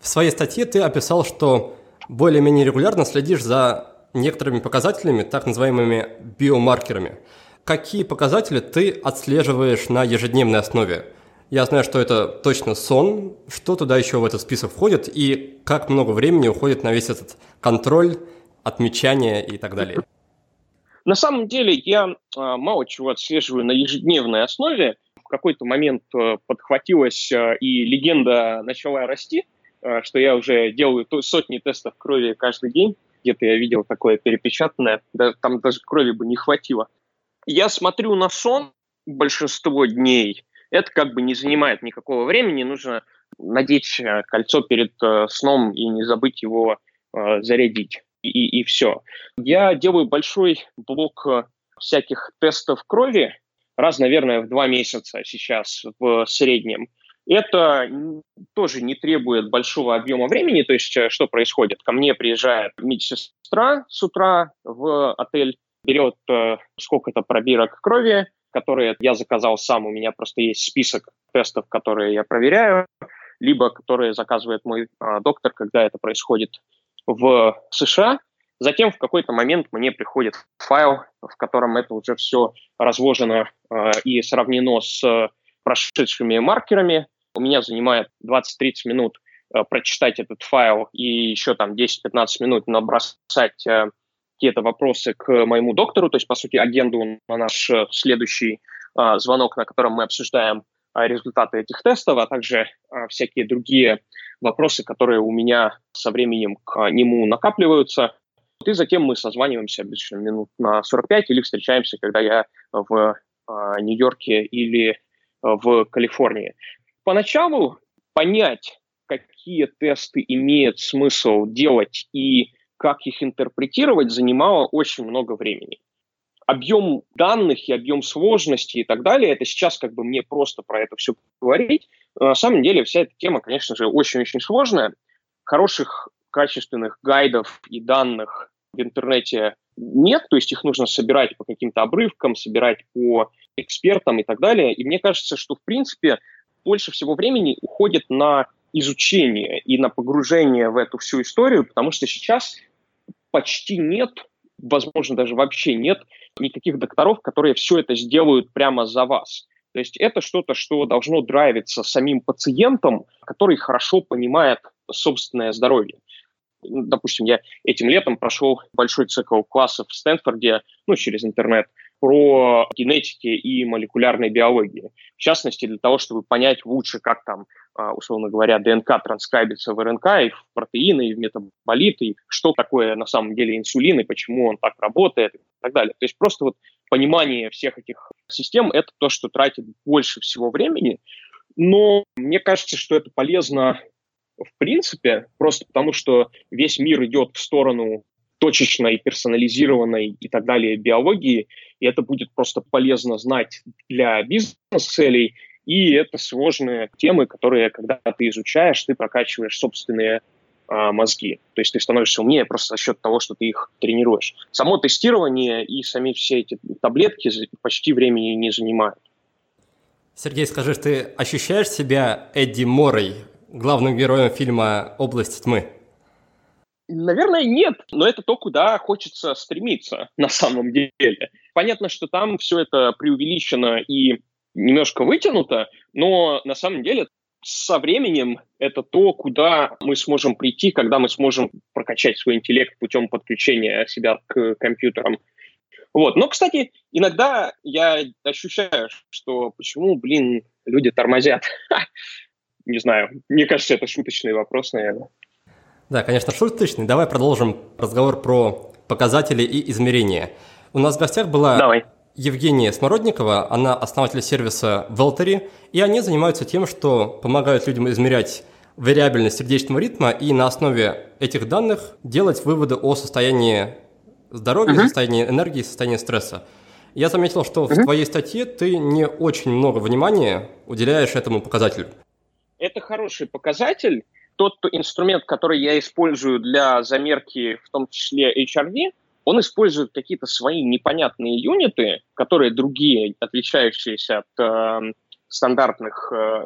В своей статье ты описал, что более-менее регулярно следишь за некоторыми показателями, так называемыми биомаркерами. Какие показатели ты отслеживаешь на ежедневной основе? Я знаю, что это точно сон. Что туда еще в этот список входит и как много времени уходит на весь этот контроль, отмечание и так далее? На самом деле я а, мало чего отслеживаю на ежедневной основе. В какой-то момент э, подхватилась э, и легенда начала расти, что я уже делаю сотни тестов крови каждый день где-то я видел такое перепечатанное, да, там даже крови бы не хватило. Я смотрю на сон большинство дней, это как бы не занимает никакого времени, нужно надеть э, кольцо перед э, сном и не забыть его э, зарядить. И, и, все. Я делаю большой блок э, всяких тестов крови, раз, наверное, в два месяца сейчас в среднем. Это тоже не требует большого объема времени, то есть э, что происходит? Ко мне приезжает медсестра с утра в отель, берет э, сколько-то пробирок крови, которые я заказал сам, у меня просто есть список тестов, которые я проверяю, либо которые заказывает мой э, доктор, когда это происходит в США. Затем в какой-то момент мне приходит файл, в котором это уже все разложено э, и сравнено с прошедшими маркерами, у меня занимает 20-30 минут э, прочитать этот файл и еще там 10-15 минут набросать э, какие-то вопросы к моему доктору, то есть, по сути, агенду на наш э, следующий э, звонок, на котором мы обсуждаем э, результаты этих тестов, а также э, всякие другие вопросы, которые у меня со временем к нему накапливаются. И затем мы созваниваемся обычно минут на 45 или встречаемся, когда я в Нью-Йорке или в Калифорнии. Поначалу понять, какие тесты имеет смысл делать и как их интерпретировать, занимало очень много времени. Объем данных и объем сложности и так далее, это сейчас как бы мне просто про это все говорить. на самом деле вся эта тема, конечно же, очень-очень сложная. Хороших, качественных гайдов и данных в интернете нет, то есть их нужно собирать по каким-то обрывкам, собирать по экспертам и так далее. И мне кажется, что, в принципе, больше всего времени уходит на изучение и на погружение в эту всю историю, потому что сейчас почти нет, возможно, даже вообще нет никаких докторов, которые все это сделают прямо за вас. То есть это что-то, что должно драйвиться самим пациентом, который хорошо понимает собственное здоровье. Допустим, я этим летом прошел большой цикл классов в Стэнфорде, ну, через интернет, про генетики и молекулярной биологии. В частности, для того, чтобы понять лучше, как там, а, условно говоря, ДНК транскрибится в РНК и в протеины, и в метаболиты, и что такое на самом деле инсулин, и почему он так работает, и так далее. То есть просто вот понимание всех этих систем – это то, что тратит больше всего времени, но мне кажется, что это полезно в принципе, просто потому что весь мир идет в сторону точечной, персонализированной и так далее биологии, и это будет просто полезно знать для бизнес-целей, и это сложные темы, которые, когда ты изучаешь, ты прокачиваешь собственные э, мозги. То есть ты становишься умнее просто за счет того, что ты их тренируешь. Само тестирование и сами все эти таблетки почти времени не занимают. Сергей, скажи, ты ощущаешь себя Эдди Морой, главным героем фильма «Область тьмы»? Наверное, нет, но это то, куда хочется стремиться на самом деле. Понятно, что там все это преувеличено и немножко вытянуто, но на самом деле со временем это то, куда мы сможем прийти, когда мы сможем прокачать свой интеллект путем подключения себя к компьютерам. Вот. Но, кстати, иногда я ощущаю, что почему, блин, люди тормозят. Не знаю. Мне кажется, это шуточный вопрос, наверное. Да, конечно, шуточный. Давай продолжим разговор про показатели и измерения. У нас в гостях была Давай. Евгения Смородникова, она основатель сервиса Veltary, и они занимаются тем, что помогают людям измерять вариабельность сердечного ритма и на основе этих данных делать выводы о состоянии здоровья, uh-huh. состоянии энергии, состоянии стресса. Я заметил, что uh-huh. в твоей статье ты не очень много внимания уделяешь этому показателю. Это хороший показатель, тот инструмент, который я использую для замерки, в том числе HRV, он использует какие-то свои непонятные юниты, которые другие, отличающиеся от э, стандартных э,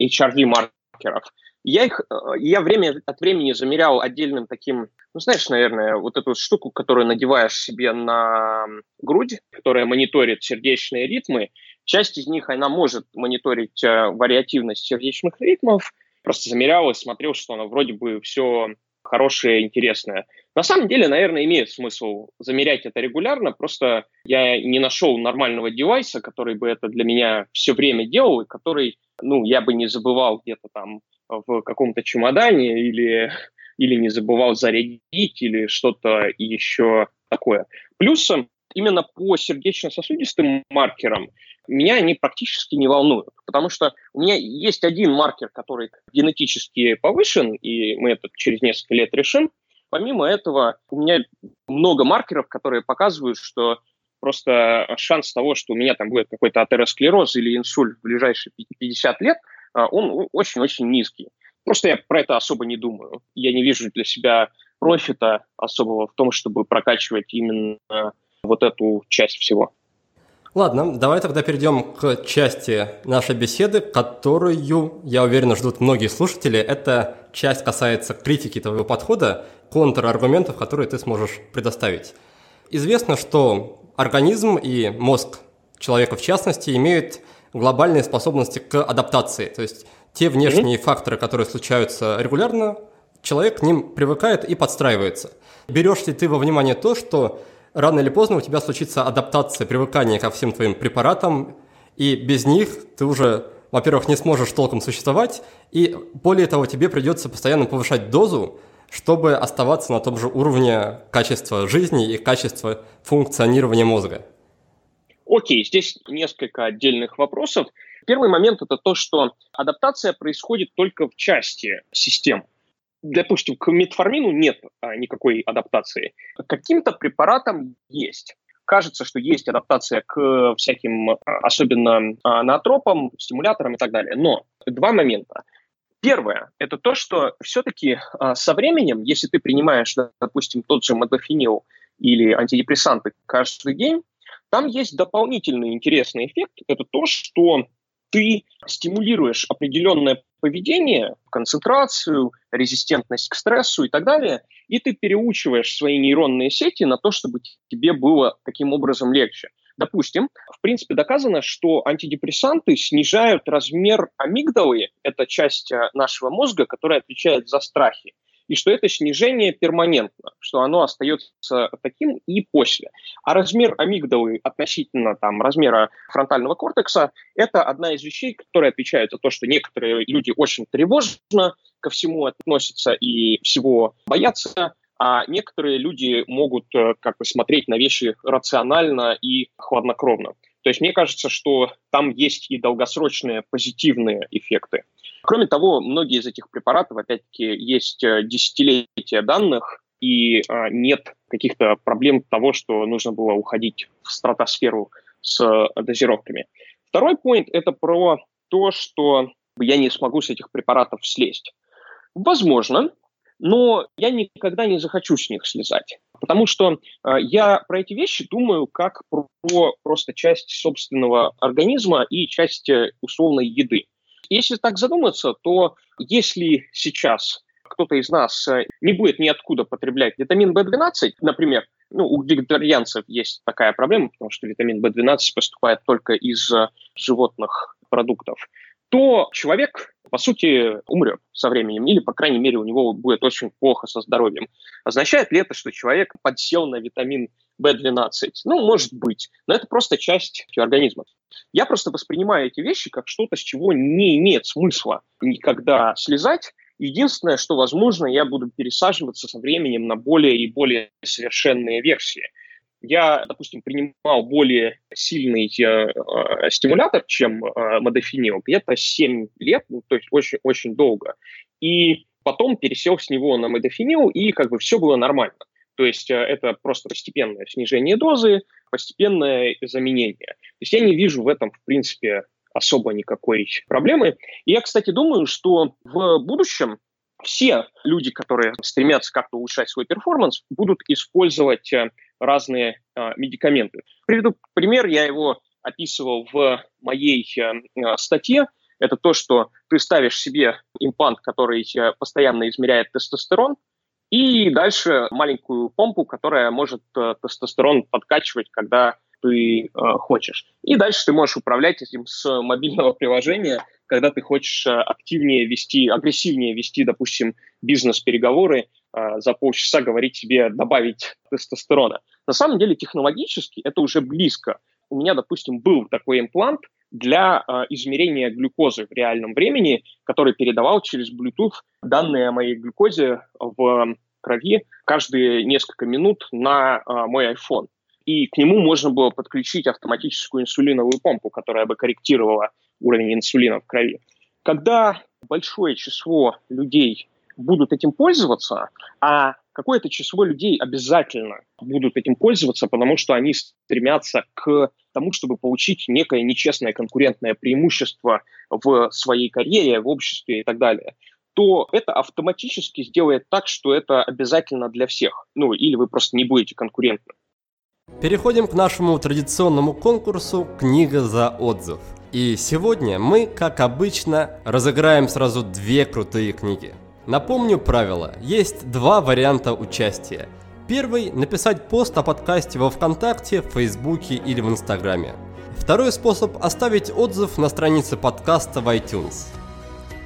HRV-маркеров. Я их, э, я время от времени замерял отдельным таким, ну, знаешь, наверное, вот эту штуку, которую надеваешь себе на грудь, которая мониторит сердечные ритмы. Часть из них, она может мониторить э, вариативность сердечных ритмов, Просто замерял и смотрел, что оно вроде бы все хорошее, интересное. На самом деле, наверное, имеет смысл замерять это регулярно, просто я не нашел нормального девайса, который бы это для меня все время делал, и который, ну, я бы не забывал где-то там в каком-то чемодане или, или не забывал зарядить или что-то еще такое. Плюсом именно по сердечно-сосудистым маркерам меня они практически не волнуют, потому что у меня есть один маркер, который генетически повышен, и мы это через несколько лет решим. Помимо этого, у меня много маркеров, которые показывают, что просто шанс того, что у меня там будет какой-то атеросклероз или инсульт в ближайшие 50 лет, а, он очень-очень низкий. Просто я про это особо не думаю. Я не вижу для себя профита особого в том, чтобы прокачивать именно вот эту часть всего. Ладно, давай тогда перейдем к части нашей беседы, которую, я уверен, ждут многие слушатели. Эта часть касается критики твоего подхода, контраргументов, которые ты сможешь предоставить. Известно, что организм и мозг человека в частности имеют глобальные способности к адаптации. То есть те внешние mm-hmm. факторы, которые случаются регулярно, человек к ним привыкает и подстраивается. Берешь ли ты во внимание то, что рано или поздно у тебя случится адаптация, привыкание ко всем твоим препаратам, и без них ты уже, во-первых, не сможешь толком существовать, и более того, тебе придется постоянно повышать дозу, чтобы оставаться на том же уровне качества жизни и качества функционирования мозга. Окей, здесь несколько отдельных вопросов. Первый момент – это то, что адаптация происходит только в части систем допустим, к метформину нет а, никакой адаптации. К каким-то препаратам есть. Кажется, что есть адаптация к всяким, а, особенно а, наотропам, стимуляторам и так далее. Но два момента. Первое – это то, что все-таки со временем, если ты принимаешь, допустим, тот же модофинил или антидепрессанты каждый день, там есть дополнительный интересный эффект. Это то, что ты стимулируешь определенное поведение, концентрацию, резистентность к стрессу и так далее, и ты переучиваешь свои нейронные сети на то, чтобы тебе было таким образом легче. Допустим, в принципе доказано, что антидепрессанты снижают размер амигдалы, это часть э, нашего мозга, которая отвечает за страхи и что это снижение перманентно, что оно остается таким и после. А размер амигдалы относительно там, размера фронтального кортекса – это одна из вещей, которые отвечают за то, что некоторые люди очень тревожно ко всему относятся и всего боятся, а некоторые люди могут э, как бы смотреть на вещи рационально и хладнокровно. То есть мне кажется, что там есть и долгосрочные позитивные эффекты. Кроме того, многие из этих препаратов, опять-таки, есть э, десятилетия данных, и а, нет каких-то проблем того, что нужно было уходить в стратосферу с э, дозировками. Второй point – это про то, что я не смогу с этих препаратов слезть. Возможно, но я никогда не захочу с них слезать. Потому что э, я про эти вещи думаю как про просто часть собственного организма и часть условной еды. Если так задуматься, то если сейчас кто-то из нас э, не будет ниоткуда потреблять витамин В12, например, ну, у вегетарианцев есть такая проблема, потому что витамин В12 поступает только из э, животных продуктов, то человек, по сути, умрет со временем, или, по крайней мере, у него будет очень плохо со здоровьем. Означает ли это, что человек подсел на витамин В12? Ну, может быть, но это просто часть организма. Я просто воспринимаю эти вещи как что-то, с чего не имеет смысла никогда слезать, Единственное, что, возможно, я буду пересаживаться со временем на более и более совершенные версии. Я, допустим, принимал более сильный э, э, стимулятор, чем э, модофинил, где-то 7 лет, ну, то есть очень-очень долго. И потом пересел с него на модофинил, и как бы все было нормально. То есть э, это просто постепенное снижение дозы, постепенное заменение. То есть я не вижу в этом, в принципе, особо никакой проблемы. И я, кстати, думаю, что в будущем все люди, которые стремятся как-то улучшать свой перформанс, будут использовать э, разные э, медикаменты. Приведу пример, я его описывал в моей э, статье. Это то, что ты ставишь себе имплант, который э, постоянно измеряет тестостерон, и дальше маленькую помпу, которая может тестостерон подкачивать, когда ты э, хочешь. И дальше ты можешь управлять этим с мобильного приложения, когда ты хочешь активнее вести, агрессивнее вести, допустим, бизнес-переговоры, за полчаса говорить себе добавить тестостерона. На самом деле технологически это уже близко. У меня, допустим, был такой имплант для э, измерения глюкозы в реальном времени, который передавал через Bluetooth данные о моей глюкозе в крови каждые несколько минут на э, мой iPhone и к нему можно было подключить автоматическую инсулиновую помпу, которая бы корректировала уровень инсулина в крови. Когда большое число людей будут этим пользоваться, а какое-то число людей обязательно будут этим пользоваться, потому что они стремятся к тому, чтобы получить некое нечестное конкурентное преимущество в своей карьере, в обществе и так далее, то это автоматически сделает так, что это обязательно для всех. Ну, или вы просто не будете конкурентны. Переходим к нашему традиционному конкурсу «Книга за отзыв». И сегодня мы, как обычно, разыграем сразу две крутые книги. Напомню правила. Есть два варианта участия. Первый – написать пост о подкасте во Вконтакте, в Фейсбуке или в Инстаграме. Второй способ – оставить отзыв на странице подкаста в iTunes.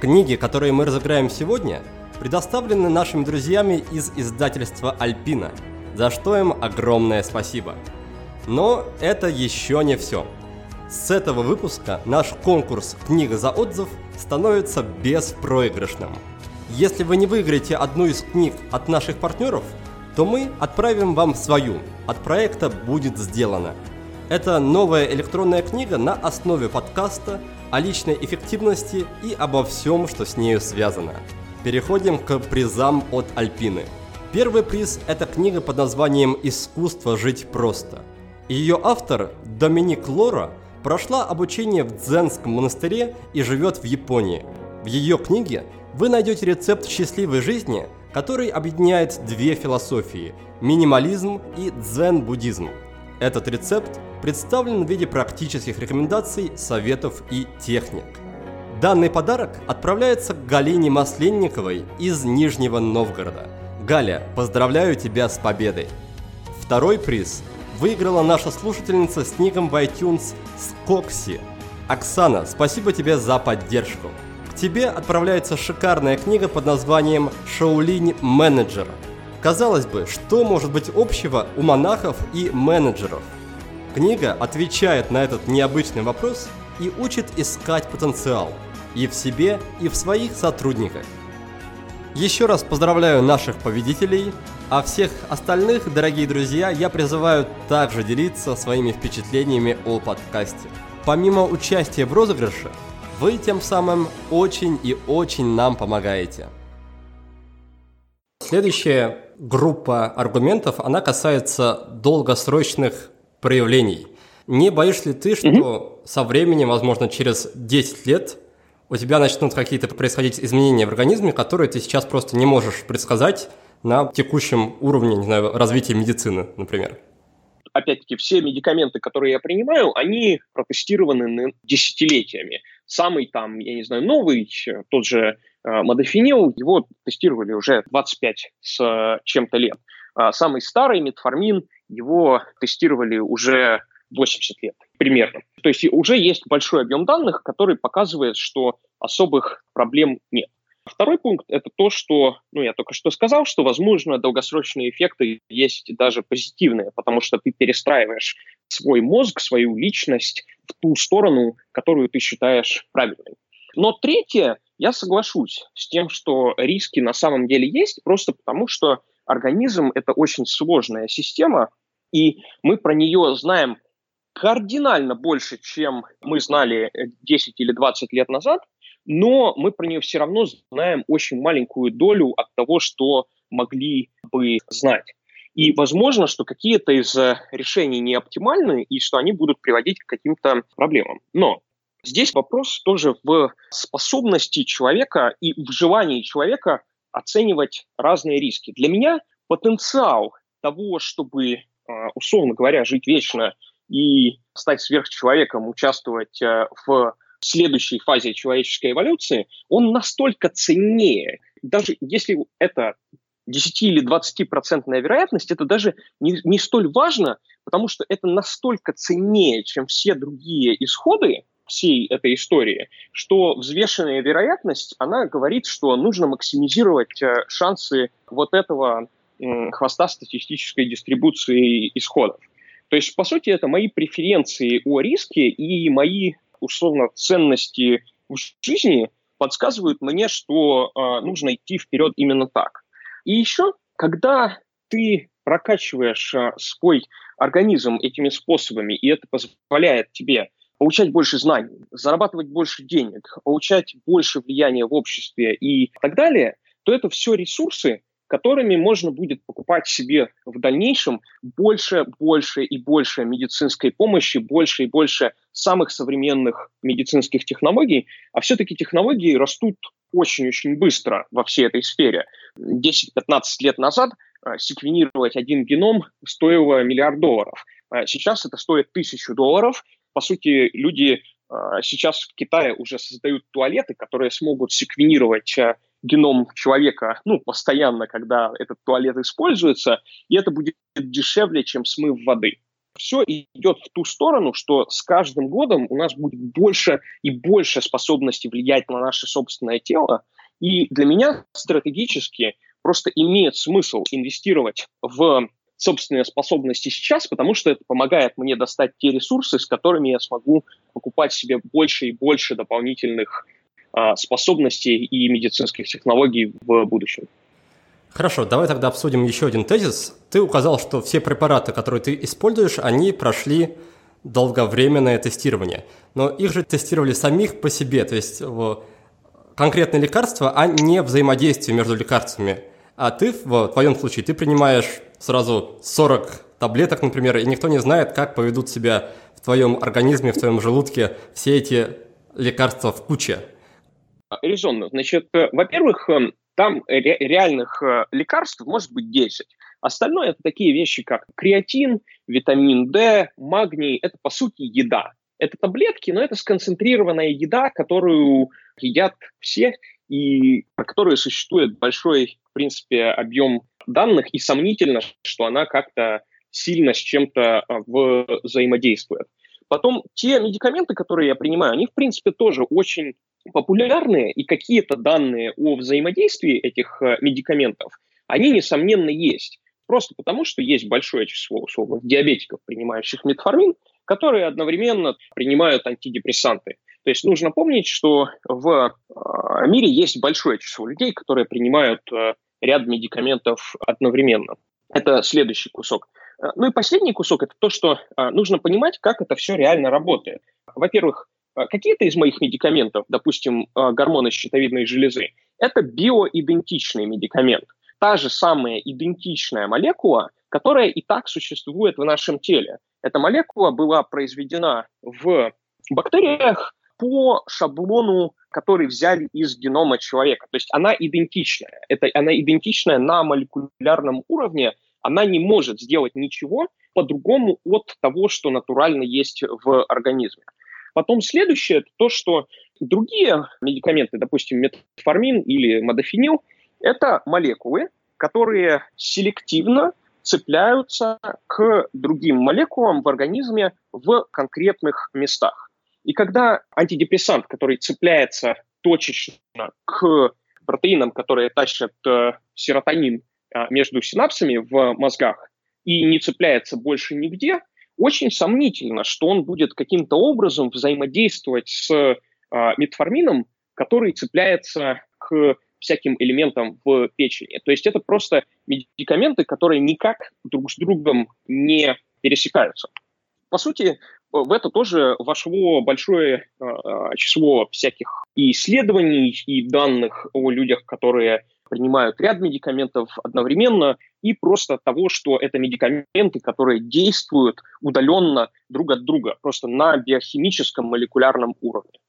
Книги, которые мы разыграем сегодня, предоставлены нашими друзьями из издательства «Альпина», за что им огромное спасибо. Но это еще не все. С этого выпуска наш конкурс «Книга за отзыв» становится беспроигрышным. Если вы не выиграете одну из книг от наших партнеров, то мы отправим вам свою. От проекта будет сделано. Это новая электронная книга на основе подкаста о личной эффективности и обо всем, что с нею связано. Переходим к призам от Альпины – Первый приз – это книга под названием «Искусство жить просто». Ее автор, Доминик Лора, прошла обучение в Дзенском монастыре и живет в Японии. В ее книге вы найдете рецепт счастливой жизни, который объединяет две философии – минимализм и дзен-буддизм. Этот рецепт представлен в виде практических рекомендаций, советов и техник. Данный подарок отправляется к Галине Масленниковой из Нижнего Новгорода – Галя, поздравляю тебя с победой! Второй приз выиграла наша слушательница с ником в iTunes Скокси. Оксана, спасибо тебе за поддержку. Тебе отправляется шикарная книга под названием «Шаулинь менеджера». Казалось бы, что может быть общего у монахов и менеджеров? Книга отвечает на этот необычный вопрос и учит искать потенциал и в себе, и в своих сотрудниках. Еще раз поздравляю наших победителей, а всех остальных, дорогие друзья, я призываю также делиться своими впечатлениями о подкасте. Помимо участия в розыгрыше, вы тем самым очень и очень нам помогаете. Следующая группа аргументов, она касается долгосрочных проявлений. Не боишься ли ты, что mm-hmm. со временем, возможно, через 10 лет, у тебя начнут какие-то происходить изменения в организме, которые ты сейчас просто не можешь предсказать на текущем уровне, не знаю, развития медицины, например. Опять-таки, все медикаменты, которые я принимаю, они протестированы десятилетиями. Самый там, я не знаю, новый, тот же э, модофенил, его тестировали уже 25 с чем-то лет. А самый старый метформин, его тестировали уже 80 лет примерно. То есть уже есть большой объем данных, который показывает, что особых проблем нет. Второй пункт – это то, что, ну, я только что сказал, что, возможно, долгосрочные эффекты есть даже позитивные, потому что ты перестраиваешь свой мозг, свою личность в ту сторону, которую ты считаешь правильной. Но третье, я соглашусь с тем, что риски на самом деле есть, просто потому что организм – это очень сложная система, и мы про нее знаем кардинально больше, чем мы знали 10 или 20 лет назад, но мы про нее все равно знаем очень маленькую долю от того, что могли бы знать. И возможно, что какие-то из э, решений не оптимальны и что они будут приводить к каким-то проблемам. Но здесь вопрос тоже в способности человека и в желании человека оценивать разные риски. Для меня потенциал того, чтобы, э, условно говоря, жить вечно и стать сверхчеловеком, участвовать э, в следующей фазе человеческой эволюции, он настолько ценнее. Даже если это 10 или 20 процентная вероятность, это даже не, не столь важно, потому что это настолько ценнее, чем все другие исходы всей этой истории, что взвешенная вероятность, она говорит, что нужно максимизировать э, шансы вот этого хвоста статистической дистрибуции исходов. То есть, по сути, это мои преференции о риске и мои условно ценности в жизни подсказывают мне, что э, нужно идти вперед именно так. И еще, когда ты прокачиваешь э, свой организм этими способами, и это позволяет тебе получать больше знаний, зарабатывать больше денег, получать больше влияния в обществе и так далее, то это все ресурсы, которыми можно будет покупать себе в дальнейшем больше, больше и больше медицинской помощи, больше и больше самых современных медицинских технологий, а все-таки технологии растут очень-очень быстро во всей этой сфере. 10-15 лет назад э, секвенировать один геном стоило миллиард долларов. А сейчас это стоит тысячу долларов. По сути, люди э, сейчас в Китае уже создают туалеты, которые смогут секвенировать э, геном человека, ну, постоянно, когда этот туалет используется, и это будет дешевле, чем смыв воды. Все идет в ту сторону, что с каждым годом у нас будет больше и больше способности влиять на наше собственное тело. И для меня стратегически просто имеет смысл инвестировать в собственные способности сейчас, потому что это помогает мне достать те ресурсы, с которыми я смогу покупать себе больше и больше дополнительных а, способностей и медицинских технологий в будущем. Хорошо, давай тогда обсудим еще один тезис. Ты указал, что все препараты, которые ты используешь, они прошли долговременное тестирование. Но их же тестировали самих по себе, то есть конкретные лекарства, а не взаимодействие между лекарствами. А ты, в твоем случае, ты принимаешь сразу 40 таблеток, например, и никто не знает, как поведут себя в твоем организме, в твоем желудке все эти лекарства в куче. Резонно. Значит, э, во-первых, эм, там ре- реальных э, лекарств может быть 10. Остальное это такие вещи, как креатин, витамин D, магний. Это, по сути, еда. Это таблетки, но это сконцентрированная еда, которую едят все, и про которую существует большой, в принципе, объем данных, и сомнительно, что она как-то сильно с чем-то э, взаимодействует. Потом те медикаменты, которые я принимаю, они, в принципе, тоже очень популярные, и какие-то данные о взаимодействии этих э, медикаментов, они, несомненно, есть. Просто потому, что есть большое число условных диабетиков, принимающих метформин, которые одновременно принимают антидепрессанты. То есть нужно помнить, что в э, мире есть большое число людей, которые принимают э, ряд медикаментов одновременно. Это следующий кусок. Ну и последний кусок – это то, что нужно понимать, как это все реально работает. Во-первых, какие-то из моих медикаментов, допустим, а, гормоны щитовидной железы, это биоидентичный медикамент. Та же самая идентичная молекула, которая и так существует в нашем теле. Эта молекула была произведена в бактериях по шаблону, который взяли из генома человека. То есть она идентичная. Это, она идентичная на молекулярном уровне. Она не может сделать ничего по-другому от того, что натурально есть в организме. Потом следующее – это то, что Другие медикаменты, допустим, метформин или модофенил, это молекулы, которые селективно цепляются к другим молекулам в организме в конкретных местах. И когда антидепрессант, который цепляется точечно к протеинам, которые тащат э, серотонин э, между синапсами в мозгах, и не цепляется больше нигде, очень сомнительно, что он будет каким-то образом взаимодействовать с э, метформином, который цепляется к всяким элементам в печени. То есть это просто медикаменты, которые никак друг с другом не пересекаются. По сути, в это тоже вошло большое э, число всяких и исследований, и данных о людях, которые принимают ряд медикаментов одновременно, и просто того, что это медикаменты, которые действуют удаленно друг от друга, просто на биохимическом молекулярном уровне.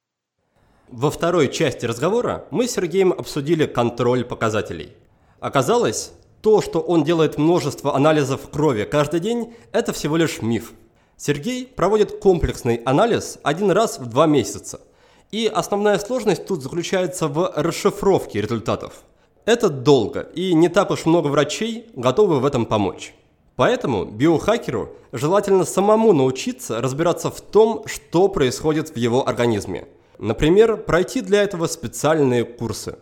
Во второй части разговора мы с Сергеем обсудили контроль показателей. Оказалось, то, что он делает множество анализов крови каждый день, это всего лишь миф. Сергей проводит комплексный анализ один раз в два месяца. И основная сложность тут заключается в расшифровке результатов. Это долго, и не так уж много врачей готовы в этом помочь. Поэтому биохакеру желательно самому научиться разбираться в том, что происходит в его организме – Например, пройти для этого специальные курсы.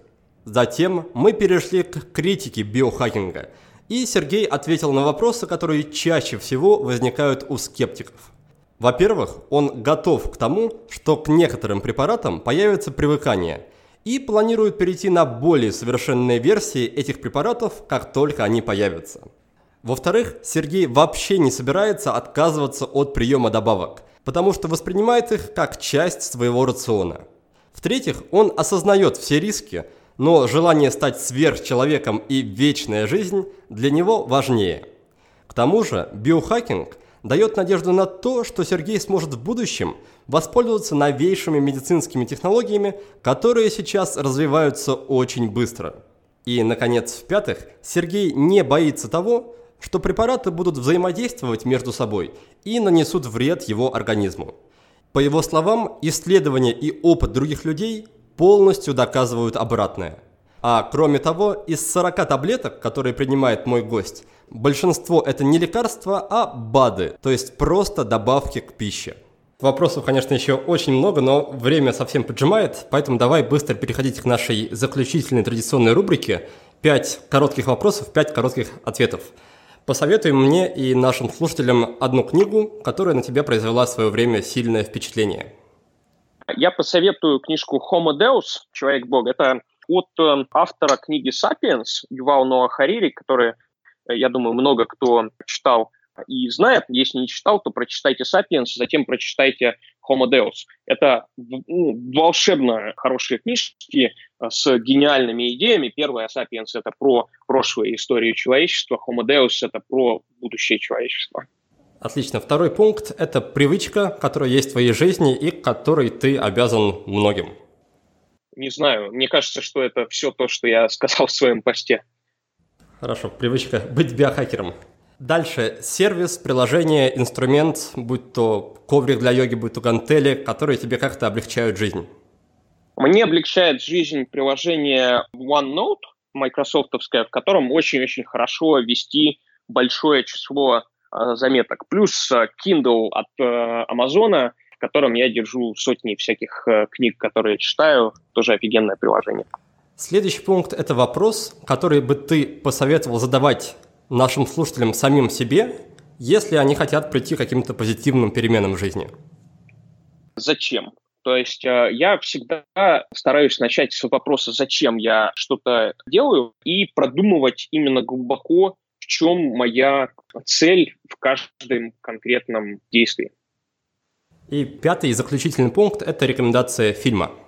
Затем мы перешли к критике биохакинга, и Сергей ответил на вопросы, которые чаще всего возникают у скептиков. Во-первых, он готов к тому, что к некоторым препаратам появится привыкание, и планирует перейти на более совершенные версии этих препаратов, как только они появятся. Во-вторых, Сергей вообще не собирается отказываться от приема добавок – потому что воспринимает их как часть своего рациона. В-третьих, он осознает все риски, но желание стать сверхчеловеком и вечная жизнь для него важнее. К тому же биохакинг дает надежду на то, что Сергей сможет в будущем воспользоваться новейшими медицинскими технологиями, которые сейчас развиваются очень быстро. И, наконец, в-пятых, Сергей не боится того, что препараты будут взаимодействовать между собой и нанесут вред его организму. По его словам, исследования и опыт других людей полностью доказывают обратное. А кроме того, из 40 таблеток, которые принимает мой гость, большинство это не лекарства, а БАДы, то есть просто добавки к пище. Вопросов, конечно, еще очень много, но время совсем поджимает, поэтому давай быстро переходить к нашей заключительной традиционной рубрике. Пять коротких вопросов, пять коротких ответов. Посоветуй мне и нашим слушателям одну книгу, которая на тебя произвела в свое время сильное впечатление. Я посоветую книжку Homo Deus, Человек-Бог. Это от э, автора книги «Сапиенс» Ювал Ноа Харири, который, э, я думаю, много кто читал и знает. Если не читал, то прочитайте «Сапиенс», затем прочитайте Homo Deus. Это ну, волшебно хорошие книжки э, с гениальными идеями. Первая Sapiens — это про прошлую историю человечества, Homo Deus — это про будущее человечества. Отлично. Второй пункт – это привычка, которая есть в твоей жизни и которой ты обязан многим. Не знаю. Мне кажется, что это все то, что я сказал в своем посте. Хорошо. Привычка быть биохакером. Дальше сервис, приложение, инструмент, будь то коврик для йоги, будь то гантели, которые тебе как-то облегчают жизнь. Мне облегчает жизнь приложение OneNote, майкрософтовское, в котором очень-очень хорошо вести большое число э, заметок. Плюс э, Kindle от э, Амазона, в котором я держу сотни всяких э, книг, которые читаю. Тоже офигенное приложение. Следующий пункт – это вопрос, который бы ты посоветовал задавать нашим слушателям самим себе, если они хотят прийти к каким-то позитивным переменам в жизни? Зачем? То есть э, я всегда стараюсь начать с вопроса, зачем я что-то делаю, и продумывать именно глубоко, в чем моя цель в каждом конкретном действии. И пятый и заключительный пункт – это рекомендация фильма –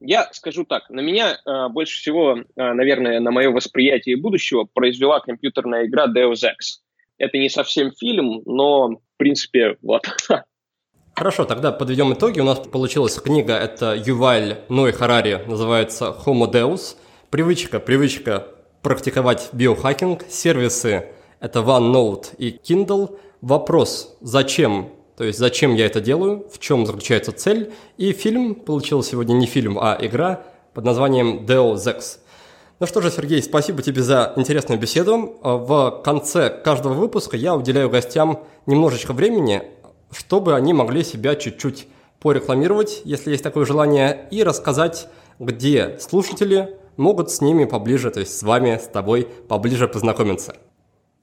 я скажу так, на меня э, больше всего, э, наверное, на мое восприятие будущего произвела компьютерная игра Deus Ex. Это не совсем фильм, но, в принципе, вот. Хорошо, тогда подведем итоги. У нас получилась книга, это Юваль Ной Харари, называется Homo Deus. Привычка, привычка практиковать биохакинг. Сервисы – это OneNote и Kindle. Вопрос, зачем То есть зачем я это делаю, в чем заключается цель. И фильм получил сегодня не фильм, а игра под названием Deus Ex. Ну что же, Сергей, спасибо тебе за интересную беседу. В конце каждого выпуска я уделяю гостям немножечко времени, чтобы они могли себя чуть-чуть порекламировать, если есть такое желание, и рассказать, где слушатели могут с ними поближе, то есть с вами, с тобой поближе познакомиться.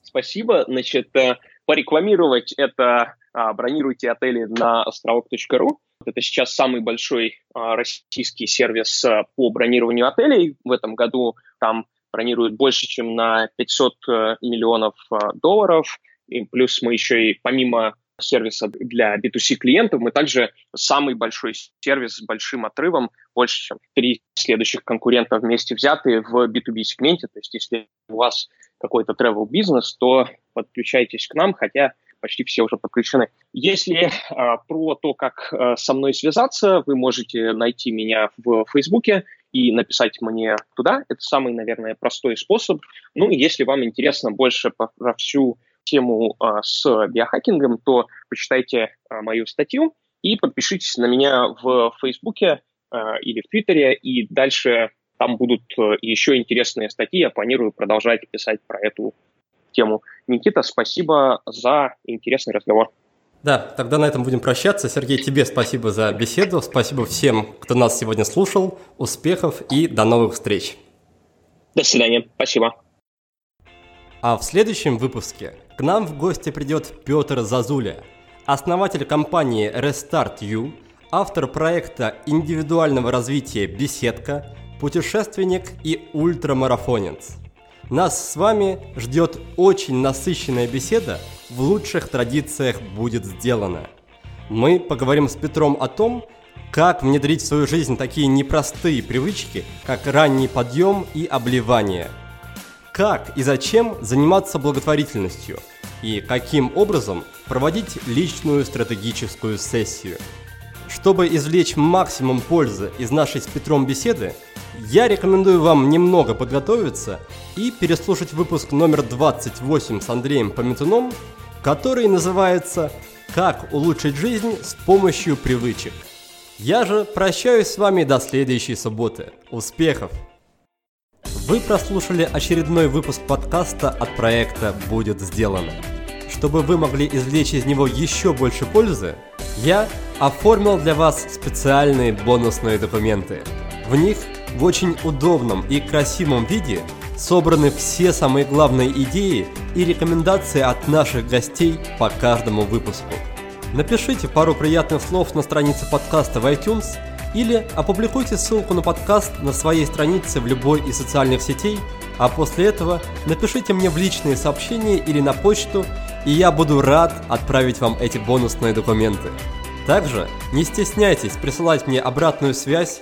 Спасибо. Значит, э, порекламировать это а, бронируйте отели на островок.ру. Это сейчас самый большой а, российский сервис а, по бронированию отелей. В этом году там бронируют больше, чем на 500 э, миллионов долларов. И плюс мы еще и помимо сервиса для B2C клиентов, мы также самый большой сервис с большим отрывом, больше, чем три следующих конкурента вместе взятые в B2B сегменте. То есть если у вас какой-то travel бизнес, то подключайтесь к нам, хотя почти все уже подключены. Если э, про то, как э, со мной связаться, вы можете найти меня в Фейсбуке и написать мне туда. Это самый, наверное, простой способ. Ну, если вам интересно больше про всю тему э, с биохакингом, то почитайте э, мою статью и подпишитесь на меня в Фейсбуке э, или в Твиттере, и дальше там будут э, еще интересные статьи. Я планирую продолжать писать про эту тему. Никита, спасибо за интересный разговор. Да, тогда на этом будем прощаться. Сергей, тебе спасибо за беседу. Спасибо всем, кто нас сегодня слушал. Успехов и до новых встреч. До свидания. Спасибо. А в следующем выпуске к нам в гости придет Петр Зазуля, основатель компании Restart You, автор проекта индивидуального развития «Беседка», путешественник и ультрамарафонец. Нас с вами ждет очень насыщенная беседа, в лучших традициях будет сделано. Мы поговорим с Петром о том, как внедрить в свою жизнь такие непростые привычки, как ранний подъем и обливание. Как и зачем заниматься благотворительностью и каким образом проводить личную стратегическую сессию. Чтобы извлечь максимум пользы из нашей с Петром беседы, я рекомендую вам немного подготовиться и переслушать выпуск номер 28 с Андреем Пометуном, который называется «Как улучшить жизнь с помощью привычек». Я же прощаюсь с вами до следующей субботы. Успехов! Вы прослушали очередной выпуск подкаста от проекта «Будет сделано». Чтобы вы могли извлечь из него еще больше пользы, я оформил для вас специальные бонусные документы. В них в очень удобном и красивом виде собраны все самые главные идеи и рекомендации от наших гостей по каждому выпуску. Напишите пару приятных слов на странице подкаста в iTunes или опубликуйте ссылку на подкаст на своей странице в любой из социальных сетей, а после этого напишите мне в личные сообщения или на почту, и я буду рад отправить вам эти бонусные документы. Также не стесняйтесь присылать мне обратную связь,